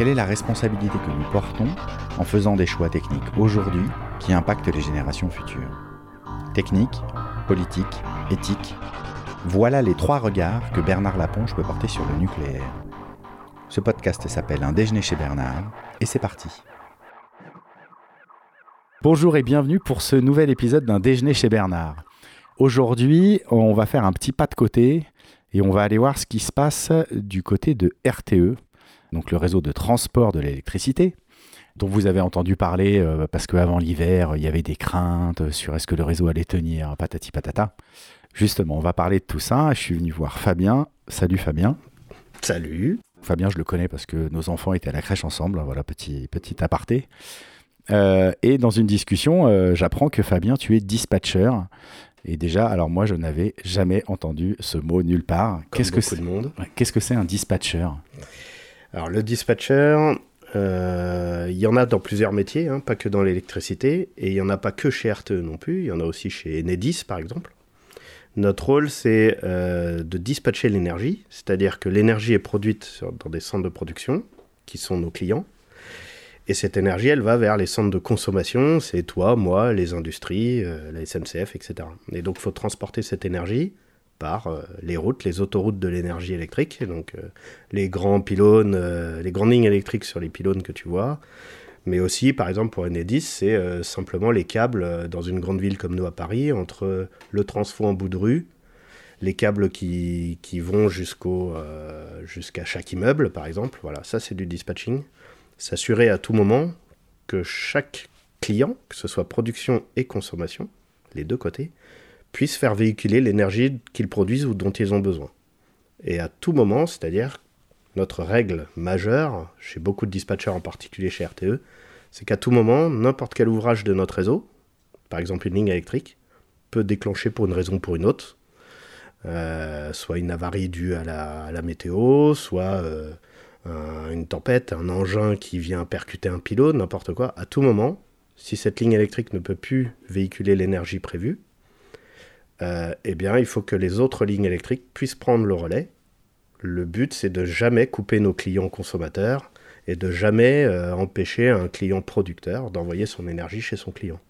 Quelle est la responsabilité que nous portons en faisant des choix techniques aujourd'hui qui impactent les générations futures Technique, politique, éthique, voilà les trois regards que Bernard Laponche peut porter sur le nucléaire. Ce podcast s'appelle Un déjeuner chez Bernard et c'est parti. Bonjour et bienvenue pour ce nouvel épisode d'un déjeuner chez Bernard. Aujourd'hui, on va faire un petit pas de côté et on va aller voir ce qui se passe du côté de RTE, donc le réseau de transport de l'électricité, dont vous avez entendu parler euh, parce qu'avant l'hiver, il y avait des craintes sur est-ce que le réseau allait tenir, patati patata. Justement, on va parler de tout ça. Je suis venu voir Fabien. Salut Fabien. Salut. Fabien, je le connais parce que nos enfants étaient à la crèche ensemble. Voilà, petit, petit aparté. Euh, et dans une discussion, euh, j'apprends que Fabien, tu es dispatcher. Et déjà, alors moi, je n'avais jamais entendu ce mot nulle part. Qu'est-ce que c'est Qu'est-ce que c'est un dispatcher Alors le dispatcher, euh, il y en a dans plusieurs métiers, hein, pas que dans l'électricité, et il y en a pas que chez RTE non plus. Il y en a aussi chez Enedis, par exemple. Notre rôle, c'est euh, de dispatcher l'énergie, c'est-à-dire que l'énergie est produite dans des centres de production, qui sont nos clients, et cette énergie, elle va vers les centres de consommation, c'est toi, moi, les industries, euh, la SNCF, etc. Et donc, il faut transporter cette énergie par euh, les routes, les autoroutes de l'énergie électrique, donc les grands pylônes, les grandes lignes électriques sur les pylônes que tu vois, mais aussi, par exemple, pour Enedis, c'est euh, simplement les câbles euh, dans une grande ville comme nous à Paris, entre le transfo en bout de rue, les câbles qui, qui vont jusqu'au, euh, jusqu'à chaque immeuble, par exemple. Voilà, ça c'est du dispatching. S'assurer à tout moment que chaque client, que ce soit production et consommation, les deux côtés, puisse faire véhiculer l'énergie qu'ils produisent ou dont ils ont besoin. Et à tout moment, c'est-à-dire notre règle majeure, chez beaucoup de dispatchers en particulier chez RTE, c'est qu'à tout moment, n'importe quel ouvrage de notre réseau, par exemple une ligne électrique, peut déclencher pour une raison ou pour une autre, euh, soit une avarie due à la, météo, soit euh, une tempête, un engin qui vient percuter un pylône, n'importe quoi. À tout moment, si cette ligne électrique ne peut plus véhiculer l'énergie prévue, euh, eh bien, il faut que les autres lignes électriques puissent prendre le relais le but, c'est de jamais couper nos clients consommateurs et de jamais euh, empêcher un client producteur d'envoyer son énergie chez son client.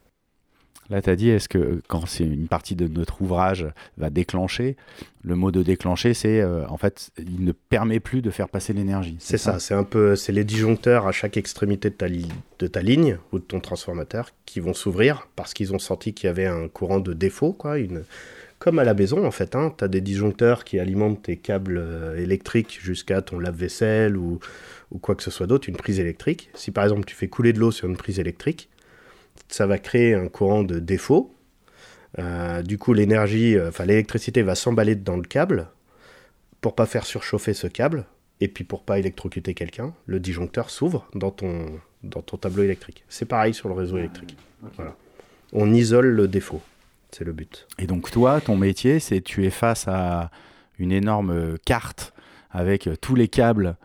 Là, tu as dit, est-ce que quand c'est une partie de notre ouvrage va déclencher, le mot de déclencher, c'est euh, en fait, il ne permet plus de faire passer l'énergie. C'est ça, c'est un peu, c'est les disjoncteurs à chaque extrémité de ta, de ta ligne ou de ton transformateur qui vont s'ouvrir parce qu'ils ont senti qu'il y avait un courant de défaut, quoi, une, comme à la maison en fait. Hein. Tu as des disjoncteurs qui alimentent tes câbles euh, électriques jusqu'à ton lave-vaisselle ou, quoi que ce soit d'autre, une prise électrique. Si par exemple tu fais couler de l'eau sur une prise électrique, ça va créer un courant de défaut. Euh, du coup, l'énergie, euh, enfin l'électricité va s'emballer dans le câble pour pas faire surchauffer ce câble et puis pour pas électrocuter quelqu'un. Le disjoncteur s'ouvre dans ton, dans ton tableau électrique. C'est pareil sur le réseau électrique. On isole le défaut. C'est le but. Et donc toi, ton métier, c'est tu es face à une énorme carte avec tous les câbles,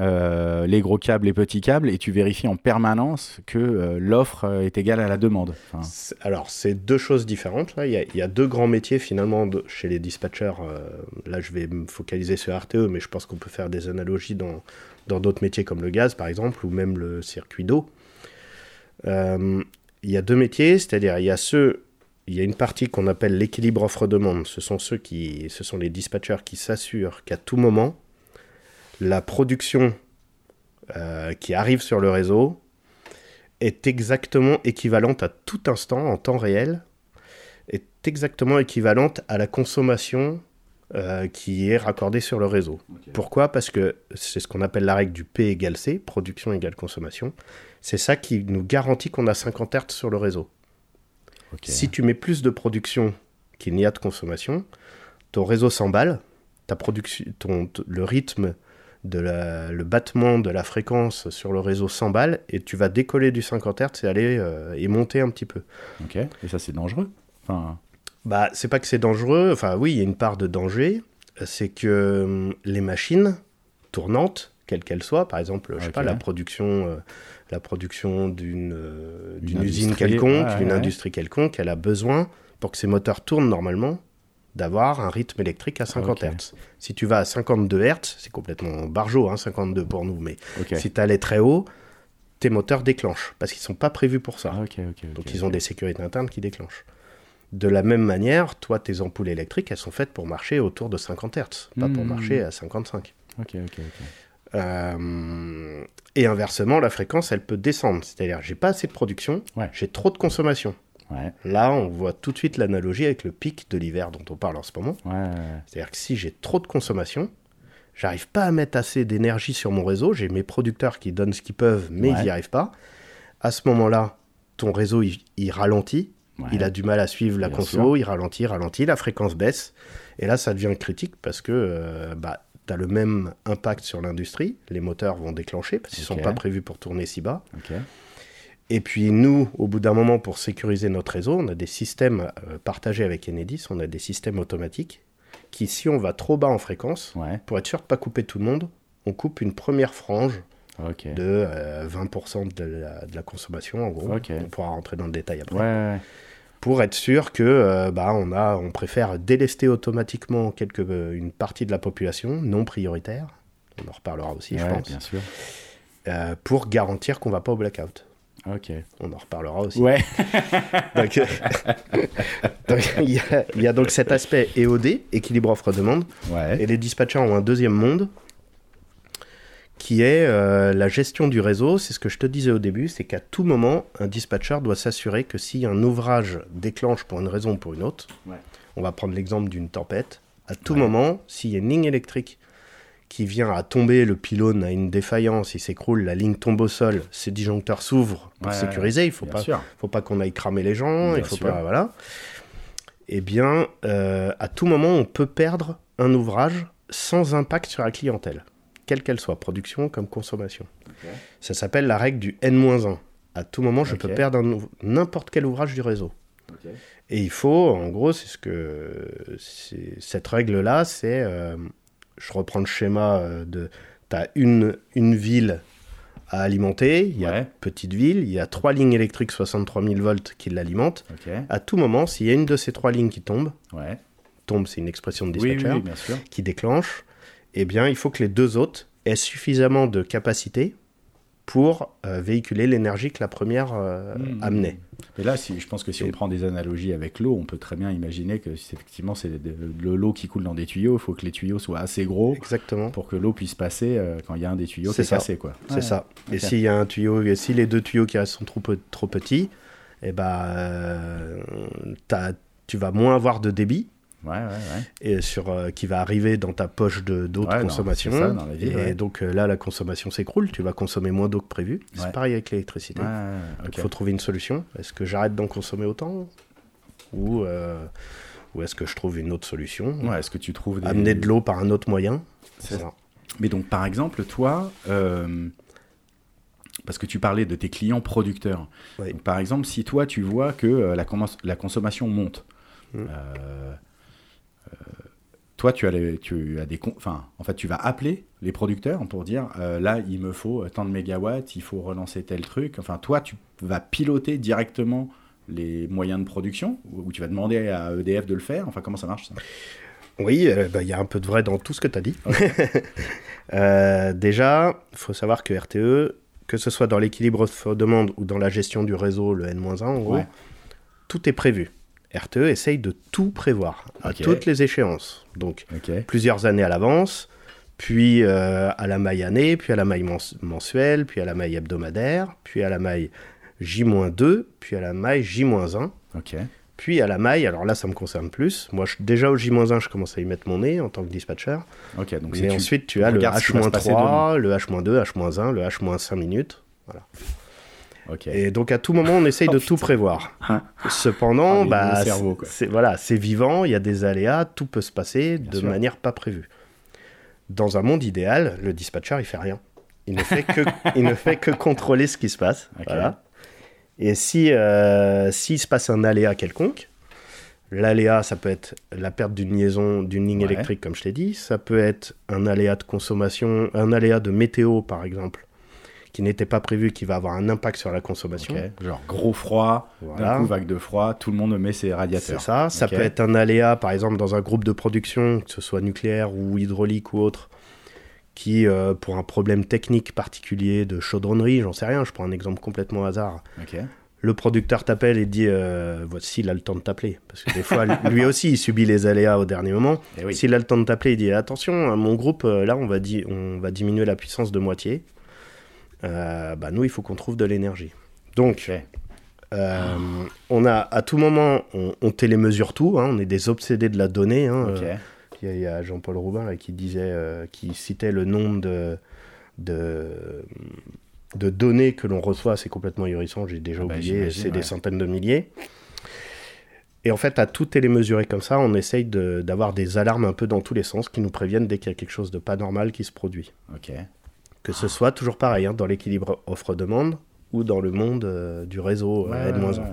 euh, les gros câbles, les petits câbles, et tu vérifies en permanence que euh, l'offre est égale à la demande. Alors, c'est deux choses différentes. Là. Il, y a, deux grands métiers finalement chez les dispatchers. Euh, là, je vais me focaliser sur RTE, mais je pense qu'on peut faire des analogies dans d'autres métiers comme le gaz, par exemple, ou même le circuit d'eau. il y a deux métiers, c'est-à-dire il y a ceux il y a une partie qu'on appelle l'équilibre offre-demande. Ce sont ceux qui, ce sont les dispatchers qui s'assurent qu'à tout moment, la production euh, qui arrive sur le réseau est exactement équivalente à tout instant en temps réel, est exactement équivalente à la consommation euh, qui est raccordée sur le réseau. Pourquoi? Parce que c'est ce qu'on appelle la règle du P égale C, production égale consommation. C'est ça qui nous garantit qu'on a 50 Hz sur le réseau. Si tu mets plus de production qu'il n'y a de consommation, ton réseau s'emballe, ta production, ton, le rythme de la- le battement de la fréquence sur le réseau s'emballe et tu vas décoller du 50 Hz et aller euh, et monter un petit peu. Ok. Et ça, c'est dangereux? Enfin, Bah, c'est pas que c'est dangereux, enfin oui, il y a une part de danger, c'est que hum, les machines tournantes, quelles qu'elles soient, par exemple, je sais pas, la production, euh, la production d'une euh, usine quelconque, d'une ouais. industrie quelconque, elle a besoin, pour que ses moteurs tournent normalement, d'avoir un rythme électrique à 50 Ok. Hz. Si tu vas à 52 Hz, c'est complètement barjot, hein, 52 pour nous, mais si tu allais très haut, tes moteurs déclenchent, parce qu'ils sont pas prévus pour ça. Ah, Donc ils ont des sécurités internes qui déclenchent. De la même manière, toi, tes ampoules électriques, elles sont faites pour marcher autour de 50 Hz, pas pour Mhm. marcher à 55. Ok, ok, ok. Euh, et inversement, la fréquence, elle peut descendre. C'est-à-dire, j'ai pas assez de production, Ouais. j'ai trop de consommation. Ouais, Là, on voit tout de suite l'analogie avec le pic de l'hiver dont on parle en ce moment. ouais. C'est-à-dire que si j'ai trop de consommation, j'arrive pas à mettre assez d'énergie sur mon réseau, j'ai mes producteurs qui donnent ce qu'ils peuvent, mais Ouais. ils n'y arrivent pas. À ce moment-là, ton réseau, il, il ralentit, il a du mal à suivre la Bien conso, sûr. il ralentit, ralentit, la fréquence baisse, et là, ça devient critique parce que euh, bah, tu as le même impact sur l'industrie, les moteurs vont déclencher parce qu'ils Ok. sont pas prévus pour tourner si bas. Et puis nous, au bout d'un moment, pour sécuriser notre réseau, on a des systèmes euh, partagés avec Enedis, on a des systèmes automatiques qui, si on va trop bas en fréquence, Ouais. pour être sûr de pas couper tout le monde, on coupe une première frange de euh, 20% de la, de la consommation, en gros. On pourra rentrer dans le détail après. Ouais. Pour être sûr que euh, bah, on, a, on préfère délester automatiquement quelque, euh, une partie de la population non prioritaire. On en reparlera aussi, je pense. bien sûr. euh, pour garantir qu'on va pas au blackout. Ok. On en reparlera aussi. Ouais. Donc, il, y a, il y a donc cet aspect EOD, équilibre offre-demande, Ouais. et les dispatchers ont un deuxième monde qui est euh, la gestion du réseau. C'est ce que je te disais au début, c'est qu'à tout moment, un dispatcher doit s'assurer que si un ouvrage déclenche pour une raison ou pour une autre, Ouais. on va prendre l'exemple d'une tempête, à tout Ouais. moment, s'il y a une ligne électrique qui vient à tomber, le pylône a une défaillance, il s'écroule, la ligne tombe au sol, ces disjoncteurs s'ouvrent pour Ouais, sécuriser, il faut Bien pas sûr. faut pas qu'on aille cramer les gens, Bien il faut sûr. pas, voilà. Eh bien, euh, à tout moment, on peut perdre un ouvrage sans impact sur la clientèle, quelle qu'elle soit, production comme consommation. Ça s'appelle la règle du N-1. À tout moment, je peux perdre n'importe quel ouvrage du réseau. Et il faut, en gros, c'est ce que cette règle-là, c'est, euh, je reprends le schéma euh, de, tu as une, une ville à alimenter, il y a Ouais. une petite ville, il y a trois lignes électriques 63 000 volts qui l'alimentent. À tout moment, s'il y a une de ces trois lignes qui tombe, Ouais. tombe, c'est une expression de oui, dispatcher, oui, bien sûr. qui déclenche, eh bien, il faut que les deux autres aient suffisamment de capacité pour euh, véhiculer l'énergie que la première euh, Mhm. amenait. Et là, si, je pense que si Et- on prend des analogies avec l'eau, on peut très bien imaginer que si effectivement c'est de, de l'eau qui coule dans des tuyaux, il faut que les tuyaux soient assez gros Exactement. pour que l'eau puisse passer euh, quand il y a un des tuyaux qui C'est est ça. cassé. Quoi. C'est Ouais. ça. Et ok. s'il y a un tuyau, et si les deux tuyaux qui restent sont trop, trop petits, eh ben, euh, tu vas moins avoir de débit Ouais, ouais, ouais. et sur, euh, qui va arriver dans ta poche de, Ouais, non, consommation. c'est ça, dans la vie, et ouais. donc euh, là, la consommation s'écroule, tu vas consommer moins d'eau que prévu. C'est Ouais. pareil avec l'électricité. Il faut trouver une solution. Est-ce que j'arrête d'en consommer autant Ou, euh, ou est-ce que je trouve une autre solution? Est-ce que tu trouves des... Amener de l'eau par un autre moyen? C'est Voilà. Mais donc, par exemple, toi, parce que tu parlais de tes clients producteurs. Donc, par exemple, si toi, tu vois que la, consommation monte, Mm. Toi, tu as, les- tu as des... Enfin, en fait, tu vas appeler les producteurs pour dire, euh, là, il me faut tant de mégawatts, il faut relancer tel truc. Enfin, toi, tu vas piloter directement les moyens de production ou tu vas demander à EDF de le faire? Enfin, comment ça marche ça? Oui, euh, bah, il y a un peu de vrai dans tout ce que tu as dit. Euh, déjà, il faut savoir que RTE, que ce soit dans l'équilibre offre-demande ou dans la gestion du réseau, le N-1 en gros, Ouais. tout est prévu. RTE essaye de tout prévoir à toutes les échéances. Donc, plusieurs années à l'avance, puis euh, à la maille année, puis à la maille mens- mensuelle, puis à la maille hebdomadaire, puis à la maille J-2, puis à la maille J-1, Ok. puis à la maille, alors là ça me concerne plus, moi je- déjà au J-1 je commence à y mettre mon nez en tant que dispatcher, Ok. Donc, mais ensuite tu as le regardes ce qui va se passer H-3, le H-2, H-1, le H-5 minutes, Et donc à tout moment on essaye de tout prévoir. Cependant, Ah, bah, cerveau, c'est voilà, c'est vivant, il y a des aléas, tout peut se passer de sûr. manière pas prévue. dans un monde idéal, le dispatcher, il fait rien. Il ne fait que, il ne fait que contrôler ce qui se passe. Voilà. Et si euh, s'il se passe un aléa quelconque, l'aléa, ça peut être la perte d'une liaison, d'une ligne Ouais. électrique, comme je t'ai dit. Ça peut être un aléa de consommation, un aléa de météo, par exemple, qui n'était pas prévu, qui va avoir un impact sur la consommation. Genre gros froid, Voilà. coup vague de froid, tout le monde met ses C'est radiateurs. ça. Ça Ok. peut être un aléa, par exemple, dans un groupe de production, que ce soit nucléaire ou hydraulique ou autre, qui, euh, pour un problème technique particulier de chaudronnerie, j'en sais rien, je prends un exemple complètement hasard, le producteur t'appelle et dit euh, voici, il a le temps de t'appeler. Parce que des fois, lui aussi, il subit les aléas au dernier moment. Oui. S'il a le temps de t'appeler, il dit attention, mon groupe, euh, là, on va, di- on va diminuer la puissance de moitié. Euh, bah, nous, il faut qu'on trouve de l'énergie. Donc, euh, on a à tout moment, on, on télémesure tout. hein, on est des obsédés de la donnée. hein, euh, il y a- il y a, Jean-Paul Roubin là, qui disait, euh, qui citait le nombre de, de, de données que l'on reçoit. C'est complètement ahurissant. J'ai déjà Ah bah, oublié. C'est ouais. des centaines de milliers. Et en fait, à tout télémesurer comme ça, on essaye de- d'avoir des alarmes un peu dans tous les sens qui nous préviennent dès qu'il y a quelque chose de pas normal qui se produit. Ok. Que ce soit toujours pareil, hein, dans l'équilibre offre-demande ou dans le monde euh, du réseau euh, Ouais, N-1. ouais.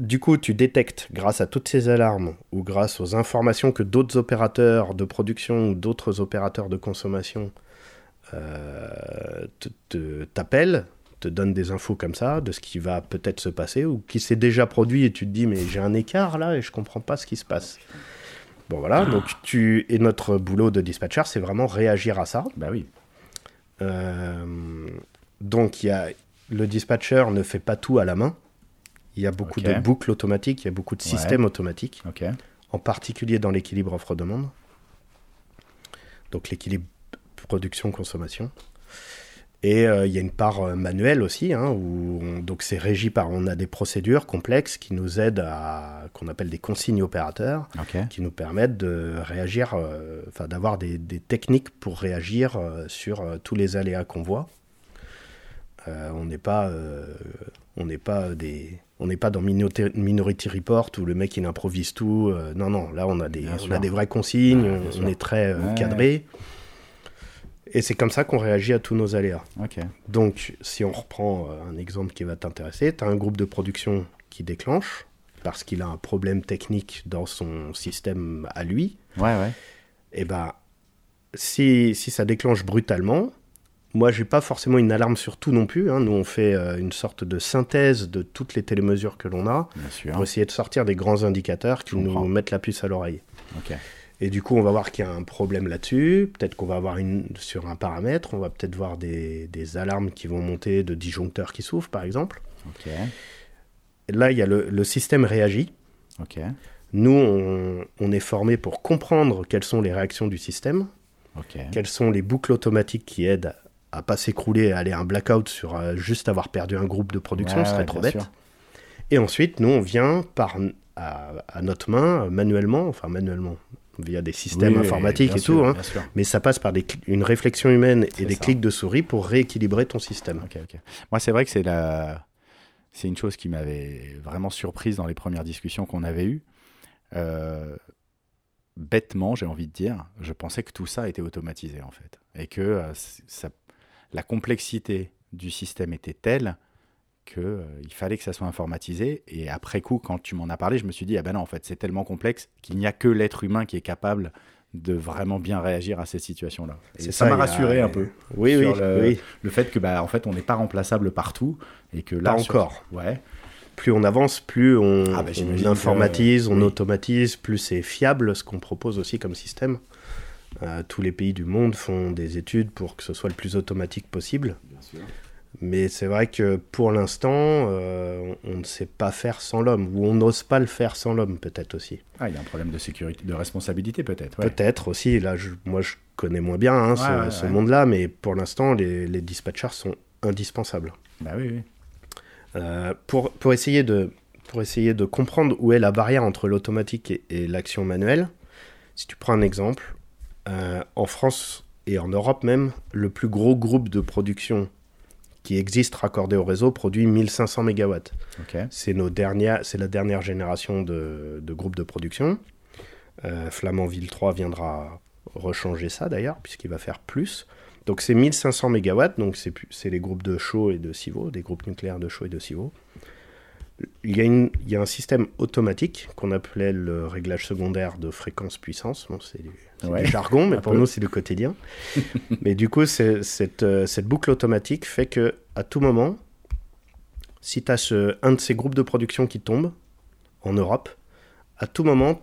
Du coup, tu détectes, grâce à toutes ces alarmes ou grâce aux informations que d'autres opérateurs de production ou d'autres opérateurs de consommation euh, te- te- t'appellent, te donnent des infos comme ça de ce qui va peut-être se passer ou qui s'est déjà produit et tu te dis mais j'ai un écart là et je comprends pas ce qui se passe. Bon voilà, donc tu et notre boulot de dispatcher, c'est vraiment réagir à ça. Bah oui. Euh, donc il y a, le dispatcher ne fait pas tout à la main. Il y a beaucoup de boucles automatiques, il y a beaucoup de Ouais. systèmes automatiques, en particulier dans l'équilibre offre-demande. Donc l'équilibre production-consommation. Et euh, il y a une part euh, manuelle aussi, hein, où on- donc c'est régi par, on a des procédures complexes qui nous aident à, qu'on appelle des consignes opérateurs, qui nous permettent de réagir, euh, enfin d'avoir des, des techniques pour réagir sur tous les aléas qu'on voit. Euh, on n'est pas, euh, on n'est pas des, on n'est pas dans Minority, Report où le mec il improvise tout. euh, non non, là on a des, on a des vraies consignes, Ouais, on- est très Ouais. cadré. Et c'est comme ça qu'on réagit à tous nos aléas. Donc, si on reprend euh, un exemple qui va t'intéresser, tu as un groupe de production qui déclenche parce qu'il a un problème technique dans son système à lui. Ouais, ouais. Et ben, si, si ça déclenche brutalement, moi, j'ai pas forcément une alarme sur tout non plus. hein. Nous, on fait euh, une sorte de synthèse de toutes les télémesures que l'on a pour essayer de sortir des grands indicateurs qui nous mettent la puce à l'oreille. Ok. Et du coup, on va voir qu'il y a un problème là-dessus. Peut-être qu'on va avoir une sur un paramètre. On va peut-être voir des, des alarmes qui vont monter de disjoncteurs qui s'ouvrent, par exemple. Ok. Et là, il y a le, le système réagit. Ok. Nous, on, on est formé pour comprendre quelles sont les réactions du système, Ok. quelles sont les boucles automatiques qui aident à pas s'écrouler et à aller à un blackout sur euh, juste avoir perdu un groupe de production, Ouais, ce serait ouais, trop bête. sûr. Et ensuite, nous, on vient par, à, à notre main, manuellement, enfin manuellement, via des systèmes Oui, informatiques et sûr, tout, hein, mais ça passe par des une réflexion humaine et des ça. clics de souris pour rééquilibrer ton système. Moi, c'est vrai que c'est la... c'est une chose qui m'avait vraiment surprise dans les premières discussions qu'on avait eues. Euh, Bêtement, j'ai envie de dire, je pensais que tout ça était automatisé en fait, et que euh, ça... la complexité du système était telle que euh, fallait que ça soit informatisé. Et après coup, quand tu m'en as parlé, je me suis dit ah ben non, en fait, c'est tellement complexe qu'il n'y a que l'être humain qui est capable de vraiment bien réagir à ces situations-là. Et ça m'a a- rassuré un peu Oui, sur oui, le- oui. le fait que bah en fait on n'est pas remplaçable partout et que là Pas sur- encore. ouais Plus on avance, plus on, Ah bah, on informatise, que- on oui. automatise, plus c'est fiable ce qu'on propose aussi comme système. Euh, tous les pays du monde font des études pour que ce soit le plus automatique possible. Mais c'est vrai que pour l'instant, euh, on ne sait pas faire sans l'homme, ou on n'ose pas le faire sans l'homme peut-être aussi. ah il y a un problème de sécurité de responsabilité peut-être ouais. Peut-être aussi, là je- moi je connais moins bien hein, ce, Ouais, monde-là, mais pour l'instant les, les dispatchers sont indispensables. bah oui oui Euh, pour, pour, essayer de, pour essayer de comprendre où est la barrière entre l'automatique et, et l'action manuelle, si tu prends un exemple, euh, en France et en Europe même, le plus gros groupe de production qui existe raccordé au réseau produit 1500 MW. C'est nos dernières, c'est la dernière génération de, de groupes de production. Euh, Flamanville 3 viendra rechanger ça d'ailleurs, puisqu'il va faire plus. Donc c'est 1500 MW, donc c'est les groupes de Chaux et de Civaux, des groupes nucléaires de Chaux et de Civaux. Il y, a une- il y a un système automatique qu'on appelait le réglage secondaire de fréquence-puissance. Bon, c'est du, c'est Ouais, du jargon, mais pour peu. nous c'est du quotidien. mais du coup, cette, euh, cette boucle automatique fait que à tout moment, si tu as un de ces groupes de production qui tombe en Europe, à tout moment,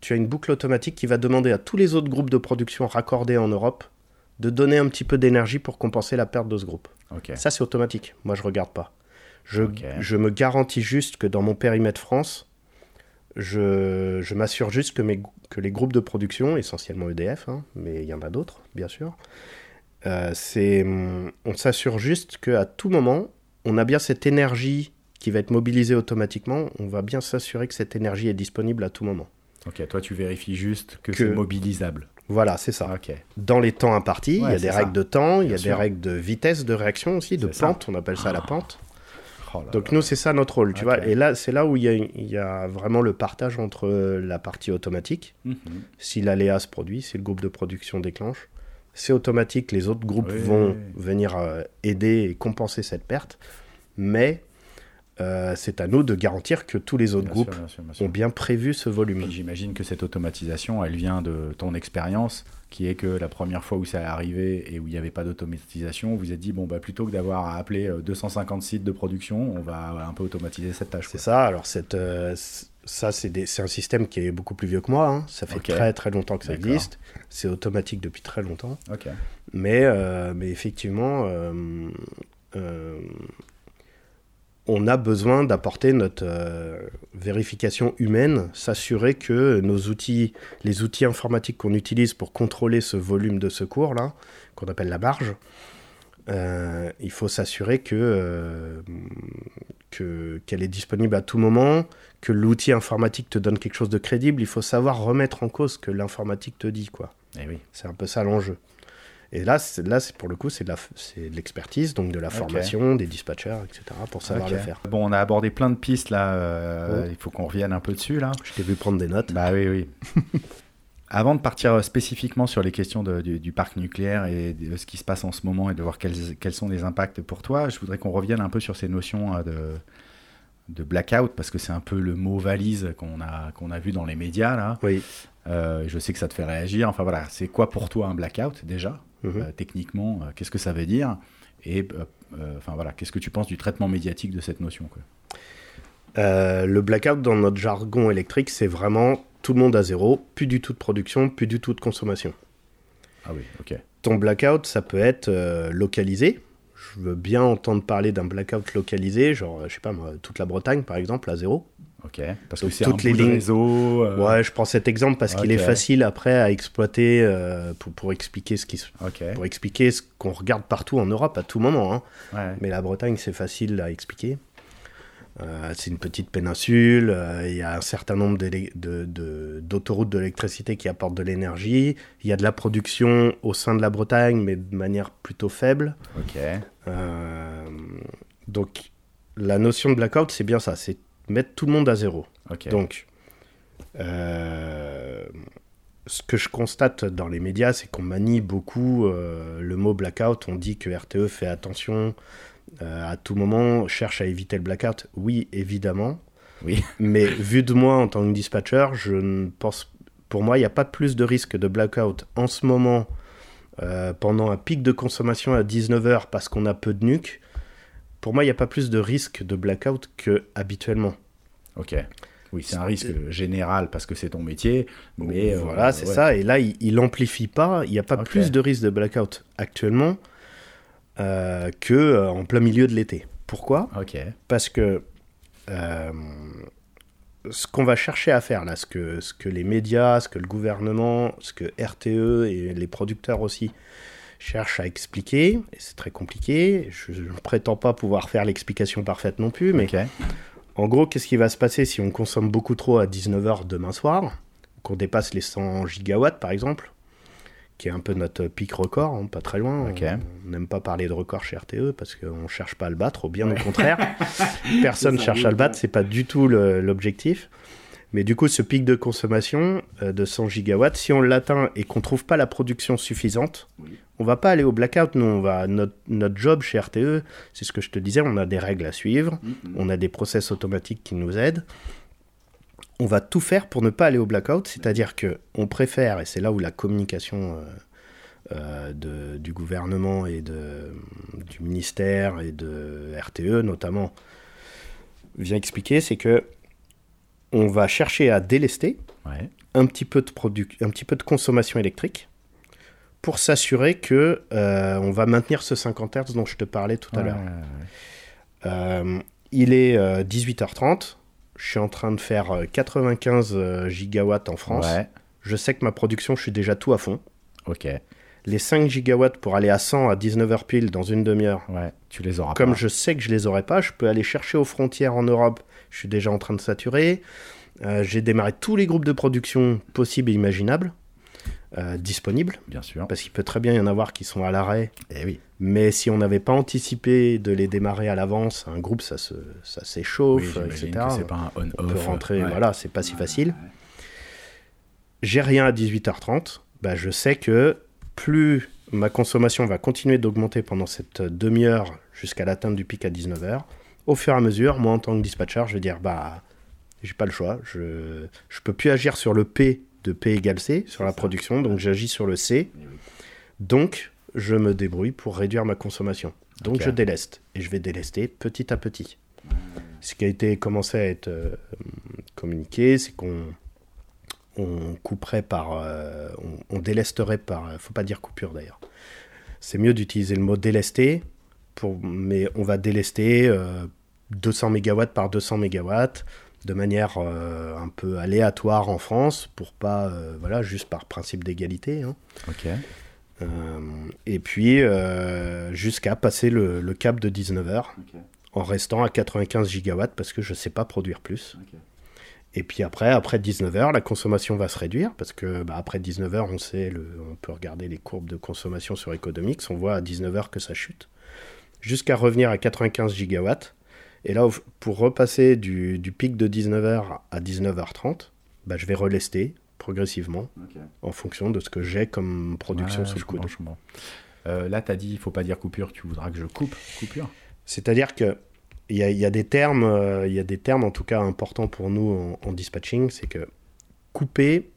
tu as une boucle automatique qui va demander à tous les autres groupes de production raccordés en Europe de donner un petit peu d'énergie pour compenser la perte de ce groupe. Ça, c'est automatique. Moi, je regarde pas. Je, me garantis juste que dans mon périmètre France, je, je m'assure juste que, mes, que les groupes de production, essentiellement EDF, hein, mais il y en a d'autres, bien sûr, euh, on s'assure juste qu'à tout moment, on a bien cette énergie qui va être mobilisée automatiquement. On va bien s'assurer que cette énergie est disponible à tout moment. Ok, toi tu vérifies juste que, Que- c'est mobilisable. Voilà, c'est ça. Dans les temps impartis, il y a des ça. règles de temps, il y a des règles de vitesse de réaction aussi, de ça. pente, on appelle ça la pente. Oh là Donc là. nous, c'est ça notre rôle, tu vois. Et là, c'est là où il y, a, il y a vraiment le partage entre la partie automatique, Mhm. si l'aléa se produit, si le groupe de production déclenche. C'est automatique, les autres groupes Oui. vont venir euh, aider et compenser cette perte. Mais euh, c'est à nous de garantir que tous les autres Bien groupes sûr, bien sûr, bien sûr. ont bien prévu ce volume. J'imagine que cette automatisation, elle vient de ton expérience, qui est que la première fois où ça est arrivé et où il n'y avait pas d'automatisation, vous vous êtes dit, bon, bah, plutôt que d'avoir à appeler euh, 250 sites de production, on va un peu automatiser cette tâche. C'est ça. Alors cette, euh, ça, c'est un système qui est beaucoup plus vieux que moi. hein. Ça fait très très longtemps que ça existe. C'est automatique depuis très longtemps. Mais, euh, mais effectivement, euh, euh, on a besoin d'apporter notre euh, vérification humaine, s'assurer que nos outils, les outils informatiques qu'on utilise pour contrôler ce volume de secours là, qu'on appelle la barge, euh, il faut s'assurer que euh, que- qu'elle est disponible à tout moment, que l'outil informatique te donne quelque chose de crédible. Il faut savoir remettre en cause ce que l'informatique te dit, quoi. Eh oui. C'est un peu ça l'enjeu. Et là, là, pour le coup, c'est de, l'expertise, donc de la formation, des dispatchers, etc., pour savoir Ok. le faire. Bon, on a abordé plein de pistes là. euh, Oh. Il faut qu'on revienne un peu dessus là. Je t'ai vu prendre des notes. Bah oui, oui. Avant de partir euh, spécifiquement sur les questions de- du, du parc nucléaire et de ce qui se passe en ce moment et de voir quels, quels sont les impacts pour toi, je voudrais qu'on revienne un peu sur ces notions euh, de, de blackout parce que c'est un peu le mot valise qu'on a, qu'on a vu dans les médias là. Oui. Euh, je sais que ça te fait réagir. Enfin voilà, c'est quoi pour toi un blackout déjà? Mhm. Euh, Techniquement, euh, qu'est-ce que ça veut dire Et euh, enfin voilà, qu'est-ce que tu penses du traitement médiatique de cette notion quoi le blackout, dans notre jargon électrique, c'est vraiment tout le monde à zéro, plus du tout de production, plus du tout de consommation. Ah oui, ok. Ton blackout, ça peut être localisé. Je veux bien entendre parler d'un blackout localisé, genre, je sais pas moi, toute la Bretagne par exemple, à zéro. Ok. Parce Donc que c'est toutes un les lignes- réseau. euh, Ouais, je prends cet exemple parce qu'il est facile après à exploiter euh, pour, pour expliquer ce qui se pour expliquer ce qu'on regarde partout en Europe à tout moment. hein. Ouais. Mais la Bretagne, c'est facile à expliquer. Euh, c'est une petite péninsule, il y a un certain nombre d'élé- de- d'autoroutes d'électricité qui apportent de l'énergie, il y a de la production au sein de la Bretagne, mais de manière plutôt faible. Ok. Donc la notion de blackout, c'est bien ça, c'est mettre tout le monde à zéro. Donc, euh, ce que je constate dans les médias, c'est qu'on manie beaucoup euh, le mot blackout. On dit que RTE fait attention euh, à tout moment, cherche à éviter le blackout. Oui, évidemment. Oui. Mais vu de moi en tant que dispatcher, je ne pense. Pour moi, il n'y a pas plus de risque de blackout en ce moment pendant un pic de consommation à 19h parce qu'on a peu de nuques. Pour moi, il n'y a pas plus de risque de blackout que habituellement. Ok. Oui, c'est un risque général parce que c'est ton métier, mais euh, voilà, c'est ouais. ça. Et là, il, il amplifie pas. Il n'y a pas plus de risque de blackout actuellement euh, que euh, en plein milieu de l'été. Pourquoi? Ok. Parce que euh, ce qu'on va chercher à faire là, ce que, ce que les médias, ce que le gouvernement, ce que RTE et les producteurs aussi cherchent à expliquer, et c'est très compliqué, je ne prétends pas pouvoir faire l'explication parfaite non plus, mais en gros, qu'est-ce qui va se passer si on consomme beaucoup trop à 19h demain soir Qu'on dépasse les 100 gigawatts, par exemple, qui est un peu notre pic record, hein, pas très loin. On n'aime pas parler de record chez RTE parce qu'on ne cherche pas à le battre, ou bien au contraire. Personne ça, cherche à le battre, c'est pas du tout l'objectif. Mais du coup, ce pic de consommation euh, de 100 gigawatts, si on l'atteint et qu'on trouve pas la production suffisante, Oui. on va pas aller au blackout. Nous, on va notre, notre job chez RTE, c'est ce que je te disais, on a des règles à suivre, on a des process automatiques qui nous aident. On va tout faire pour ne pas aller au blackout, c'est-à-dire que on préfère, et c'est là où la communication euh, euh, de- du gouvernement et de, du ministère et de RTE notamment vient expliquer, c'est que on va chercher à délester Ouais. un petit peu de, un petit peu de consommation électrique pour s'assurer que euh, on va maintenir ce 50 Hz dont je te parlais tout à Ouais, l'heure. ouais. Euh, il est euh, 18h30. Je suis en train de faire euh, 95 euh, gigawatts en France. Je sais que ma production, je suis déjà tout à fond. Ok. Les 5 gigawatts pour aller à 100 à 19h pile dans une demi-heure. Ouais. Tu les auras Comme pas. je sais que je les aurai pas, je peux aller chercher aux frontières en Europe. Je suis déjà en train de saturer. Euh, J'ai démarré tous les groupes de production possibles et imaginables euh, disponibles. Bien sûr. Parce qu'il peut très bien y en avoir qui sont à l'arrêt. Eh oui. Mais si on n'avait pas anticipé de les démarrer à l'avance, un groupe, ça se, ça s'échauffe, etc. c'est pas un on on-off. peut rentrer, ouais. voilà, c'est pas si facile. J'ai rien à 18h30, bah, je sais que plus ma consommation va continuer d'augmenter pendant cette demi-heure jusqu'à l'atteinte du pic à 19h, au fur et à mesure, moi en tant que dispatcher, je vais dire, bah, j'ai pas le choix, je, je peux plus agir sur le P de P égale C, sur la ça. production, donc j'agis sur le C, Eh donc je me débrouille pour réduire ma consommation. Donc je déleste, et je vais délester petit à petit. Ce qui a été commencé à être euh, communiqué, c'est qu'on on couperait par, euh, on, on délesterait par, faut pas dire coupure d'ailleurs. C'est mieux d'utiliser le mot délester, pour, mais on va délester euh, 200 MW par 200 MW de manière euh, un peu aléatoire en France, pour pas, euh, voilà, juste par principe d'égalité. hein. Euh, et puis jusqu'à passer le, le cap de 19h Ok. en restant à 95 gigawatts parce que je ne sais pas produire plus. Et puis après, après 19h, la consommation va se réduire parce que bah, après 19h, on sait, le, on peut regarder les courbes de consommation sur Economics, on voit à 19h que ça chute jusqu'à revenir à 95 gigawatts. Et là, pour repasser du, du pic de 19h à 19h30, bah, je vais relester progressivement en fonction de ce que j'ai comme production Ouais, sous le coude. Euh, là, tu as dit, il faut pas dire coupure, tu voudras que je coupe coupure? C'est-à-dire que il y a, il y a des termes, euh, il y a des termes en tout cas importants pour nous en, en dispatching, c'est que couper,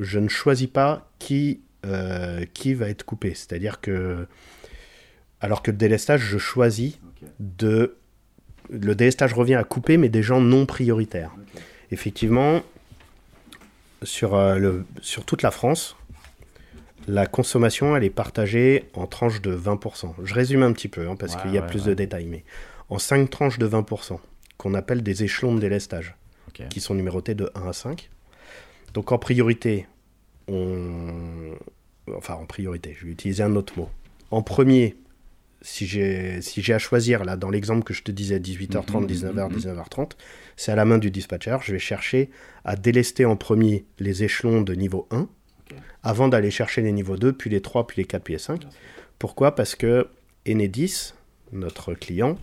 je ne choisis pas qui euh, qui va être coupé. C'est-à-dire que alors que le délestage, je choisis de le délestage revient à couper, mais des gens non prioritaires. Effectivement, sur, euh, le, sur toute la France, la consommation, elle est partagée en tranches de 20%. Je résume un petit peu, hein, parce Ouais, qu'il y a ouais, plus ouais. de détails, mais en 5 tranches de 20%, qu'on appelle des échelons de délestage, qui sont numérotés de 1 à 5. Donc en priorité, on... Enfin, en priorité, je vais utiliser un autre mot. En premier, si j'ai si j'ai à choisir, là, dans l'exemple que je te disais, 18h30, Mhm, 19h, mhm. 19h30, c'est à la main du dispatcher. Je vais chercher à délester en premier les échelons de niveau 1, Ok. avant d'aller chercher les niveaux 2, puis les 3, puis les 4, puis les 5. Pourquoi? Parce que Enedis, notre client,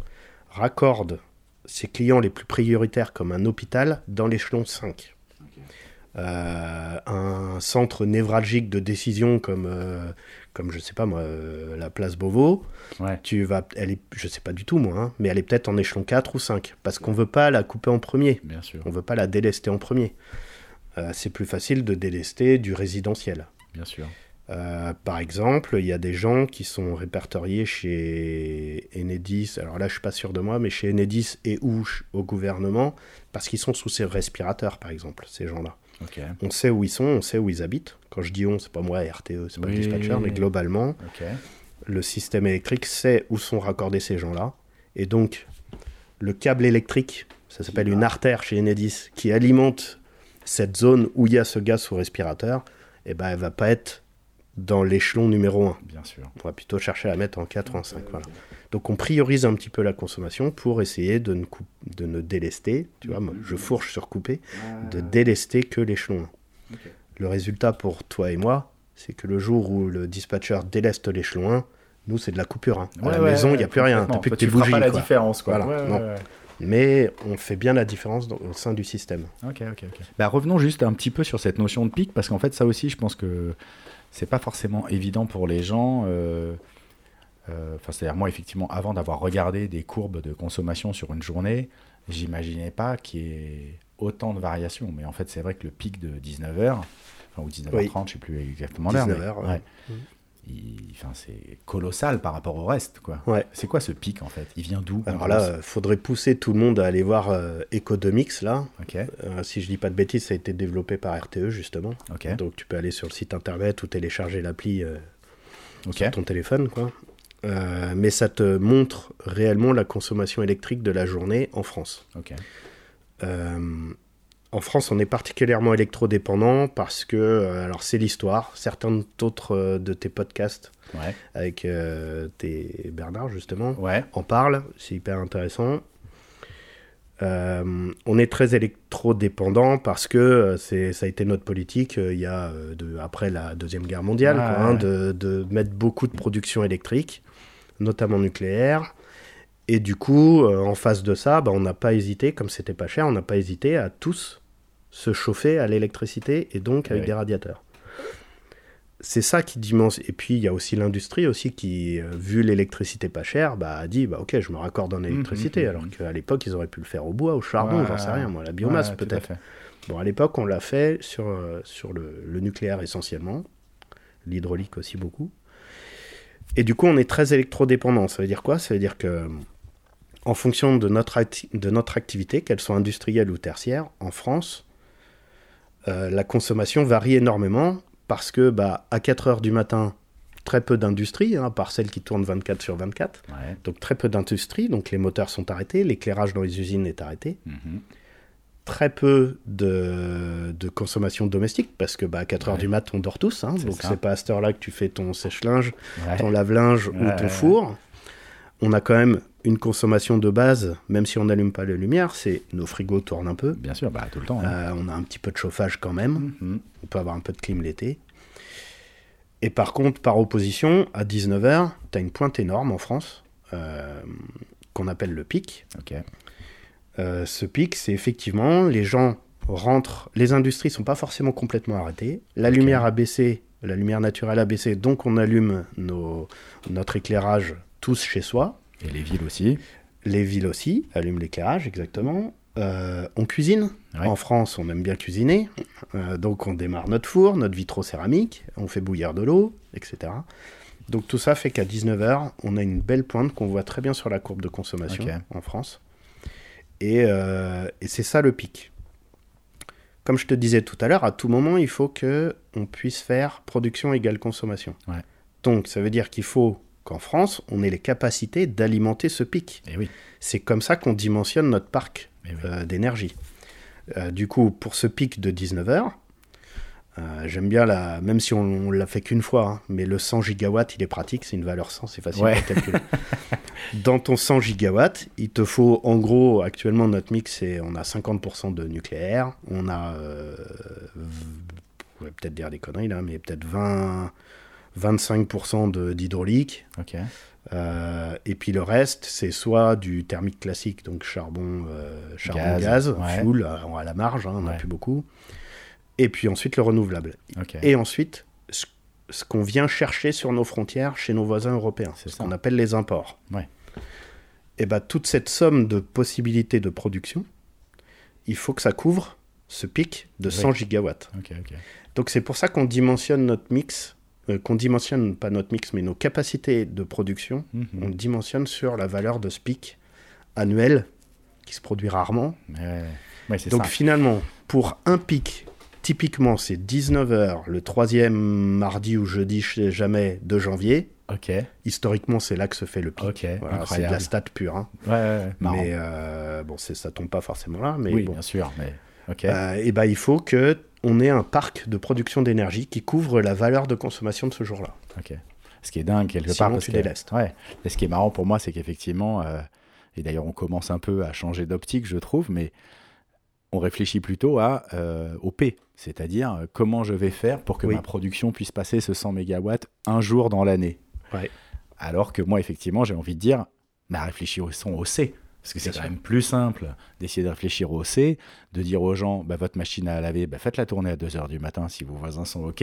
raccorde ses clients les plus prioritaires comme un hôpital dans l'échelon 5. Ok. Euh, un centre névralgique de décision comme, euh, comme je sais pas moi, euh, la place Beauvau, Ouais. tu vas, elle est, je sais pas du tout moi, hein, mais elle est peut-être en échelon 4 ou 5, parce qu'on veut pas la couper en premier, Bien sûr. on veut pas la délester en premier. Euh, c'est plus facile de délester du résidentiel. Bien sûr. Euh, par exemple, il y a des gens qui sont répertoriés chez Enedis, alors là je suis pas sûr de moi, mais chez Enedis et ou au gouvernement, parce qu'ils sont sous ces respirateurs par exemple, ces gens-là. On sait où ils sont, on sait où ils habitent. Quand je dis on, c'est pas moi, RTE, c'est pas Oui. le dispatcher, mais globalement, le système électrique sait où sont raccordés ces gens-là. Et donc, le câble électrique, ça s'appelle une artère chez Enedis, qui alimente cette zone où il y a ce gaz sous respirateur, et ben, elle va pas être dans l'échelon numéro 1. Bien sûr. On va plutôt chercher à la mettre en 4 ou en 5. Voilà. Donc on priorise un petit peu la consommation pour essayer de ne, coup- de ne délester, tu vois, moi, je fourche sur couper, de délester que l'échelon 1. Ok. Le résultat pour toi et moi, c'est que le jour où le dispatcher déleste l'échelon 1, nous c'est de la coupure. hein. À Ouais, la ouais, maison, il ouais, n'y a plus rien, t'as plus que tu feras bougies. pas la quoi. différence, quoi. Voilà, Ouais, ouais, non. ouais. mais on fait bien la différence dans- au sein du système. Ok, ok, ok. Bah, revenons juste un petit peu sur cette notion de pic, parce qu'en fait, ça aussi, je pense que c'est pas forcément évident pour les gens. euh, Enfin, c'est-à-dire, moi, effectivement, avant d'avoir regardé des courbes de consommation sur une journée, j'imaginais pas qu'il y ait autant de variations. Mais en fait, c'est vrai que le pic de 19h, enfin, ou 19h30, je sais plus exactement l'heure. mais- 19 heures, ouais. ouais. Il- Enfin, c'est colossal par rapport au reste, quoi. Ouais. C'est quoi ce pic, en fait? Il vient d'où Alors là, France euh, faudrait pousser tout le monde à aller voir euh, Ecodomix, là. Euh, si je dis pas de bêtises, ça a été développé par RTE, justement. Donc tu peux aller sur le site internet ou télécharger l'appli euh, sur ton téléphone, quoi. Euh, mais ça te montre réellement la consommation électrique de la journée en France. Euh, en France, on est particulièrement électrodépendant parce que, euh, alors c'est l'histoire, certains d'autres de tes podcasts Ouais, avec euh, tes Bernard justement ouais, en parlent, c'est hyper intéressant. Euh, on est très électrodépendant parce que c'est, ça a été notre politique euh, y a de, après la deuxième guerre mondiale, quoi, hein, ouais. de, de mettre beaucoup de production électrique, notamment nucléaire. Et du coup, euh, en face de ça, bah, on n'a pas hésité, comme c'était pas cher, on n'a pas hésité à tous se chauffer à l'électricité et donc avec Oui. des radiateurs. C'est ça qui dimensionne. Et puis il y a aussi l'industrie aussi qui, euh, vu l'électricité pas chère, bah, a dit bah ok, je me raccorde en électricité. mhm, alors mhm. qu'à l'époque ils auraient pu le faire au bois, au charbon, Ouais, j'en sais rien, moi, la biomasse Ouais, peut-être. Bon, à l'époque on l'a fait sur, euh, sur le, le nucléaire essentiellement, l'hydraulique aussi beaucoup. Et du coup on est très électrodépendant. Ça veut dire quoi? Ça veut dire que en fonction de notre, de notre activité, qu'elle soit industrielle ou tertiaire, en France, euh, la consommation varie énormément parce que bah, à 4 heures du matin, très peu d'industrie, hein, à part celles qui tournent 24 sur 24. Ouais. Donc très peu d'industrie, donc les moteurs sont arrêtés, l'éclairage dans les usines est arrêté. Mhm. Très peu de, de consommation domestique parce que bah, à 4 heures Ouais. du mat, on dort tous. hein, donc c'est pas à cette heure-là que tu fais ton sèche-linge, Ouais. ton lave-linge ou ton four. On a quand même une consommation de base, même si on n'allume pas les lumières, c'est nos frigos tournent un peu. Bien sûr, bah, tout le temps. hein. Euh, on a un petit peu de chauffage quand même. Mhm. On peut avoir un peu de clim l'été. Et par contre, par opposition, à 19h, tu as une pointe énorme en France, euh, qu'on appelle le pic. Ok. Euh, ce pic, c'est effectivement, les gens rentrent, les industries sont pas forcément complètement arrêtées, la lumière a baissé, la lumière naturelle a baissé, donc on allume nos, notre éclairage tous chez soi. Et les villes aussi. Les villes aussi allument l'éclairage, exactement. Euh, on cuisine. Ouais. En France, on aime bien cuisiner. Euh, donc, on démarre notre four, notre vitrocéramique, on fait bouillir de l'eau, etc. Donc, tout ça fait qu'à 19h, on a une belle pointe qu'on voit très bien sur la courbe de consommation en France. Et, euh, et c'est ça le pic. Comme je te disais tout à l'heure, à tout moment, il faut que on puisse faire production égale consommation. Ouais. Donc, ça veut dire qu'il faut qu'en France, on ait les capacités d'alimenter ce pic. Et oui. C'est comme ça qu'on dimensionne notre parc oui. euh, d'énergie. Euh, du coup, pour ce pic de 19h, j'aime bien la, même si on, on l'a fait qu'une fois, hein, mais le 100 gigawatts, il est pratique, c'est une valeur 100, c'est facile Ouais. à calculer. Dans ton 100 gigawatts, il te faut, en gros, actuellement notre mix, c'est on a 50% de nucléaire, on a, euh, je vais peut-être dire des conneries là, mais peut-être 20, 25% de- d'hydraulique, Ok. euh, et puis le reste, c'est soit du thermique classique, donc charbon, euh, charbon Gaz, gaz, ouais. full, à, à la marge, hein, on n'a Ouais. plus beaucoup. Et puis ensuite le renouvelable. Et ensuite, ce, ce qu'on vient chercher sur nos frontières chez nos voisins européens, C'est ce qu'on appelle les imports. Ouais. Et bien toute cette somme de possibilités de production, il faut que ça couvre ce pic de Oui. 100 gigawatts. Donc c'est pour ça qu'on dimensionne notre mix, euh, qu'on dimensionne pas notre mix, mais nos capacités de production Mhm. on dimensionne sur la valeur de ce pic annuel qui se produit rarement. Ouais, ouais. Donc ça. finalement, pour un pic, typiquement c'est 19h le troisième mardi ou jeudi, je sais jamais, de janvier. Ok. Historiquement, c'est là que se fait le pic. Ok, Voilà, c'est de la stat pure. hein. ouais. Mais euh, bon, ça tombe pas forcément là. Mais oui, bon. bien sûr. Mais ok. et ben, il faut que on ait un parc de production d'énergie qui couvre la valeur de consommation de ce jour-là. Ok. Ce qui est dingue quelque Sinon, part. Parce tu que. Ouais. Et ce qui est marrant pour moi, c'est qu'effectivement, euh, et d'ailleurs on commence un peu à changer d'optique, je trouve, mais on réfléchit plutôt à, euh, au P, c'est-à-dire euh, comment je vais faire pour que Oui. ma production puisse passer ce 100 mégawatts un jour dans l'année? Ouais. Alors que moi, effectivement, j'ai envie de dire, bah, réfléchissons au C. Parce que c'est quand même plus simple d'essayer de réfléchir au C, de dire aux gens, bah, votre machine à laver, bah, faites-la tourner à 2h du matin si vos voisins sont OK,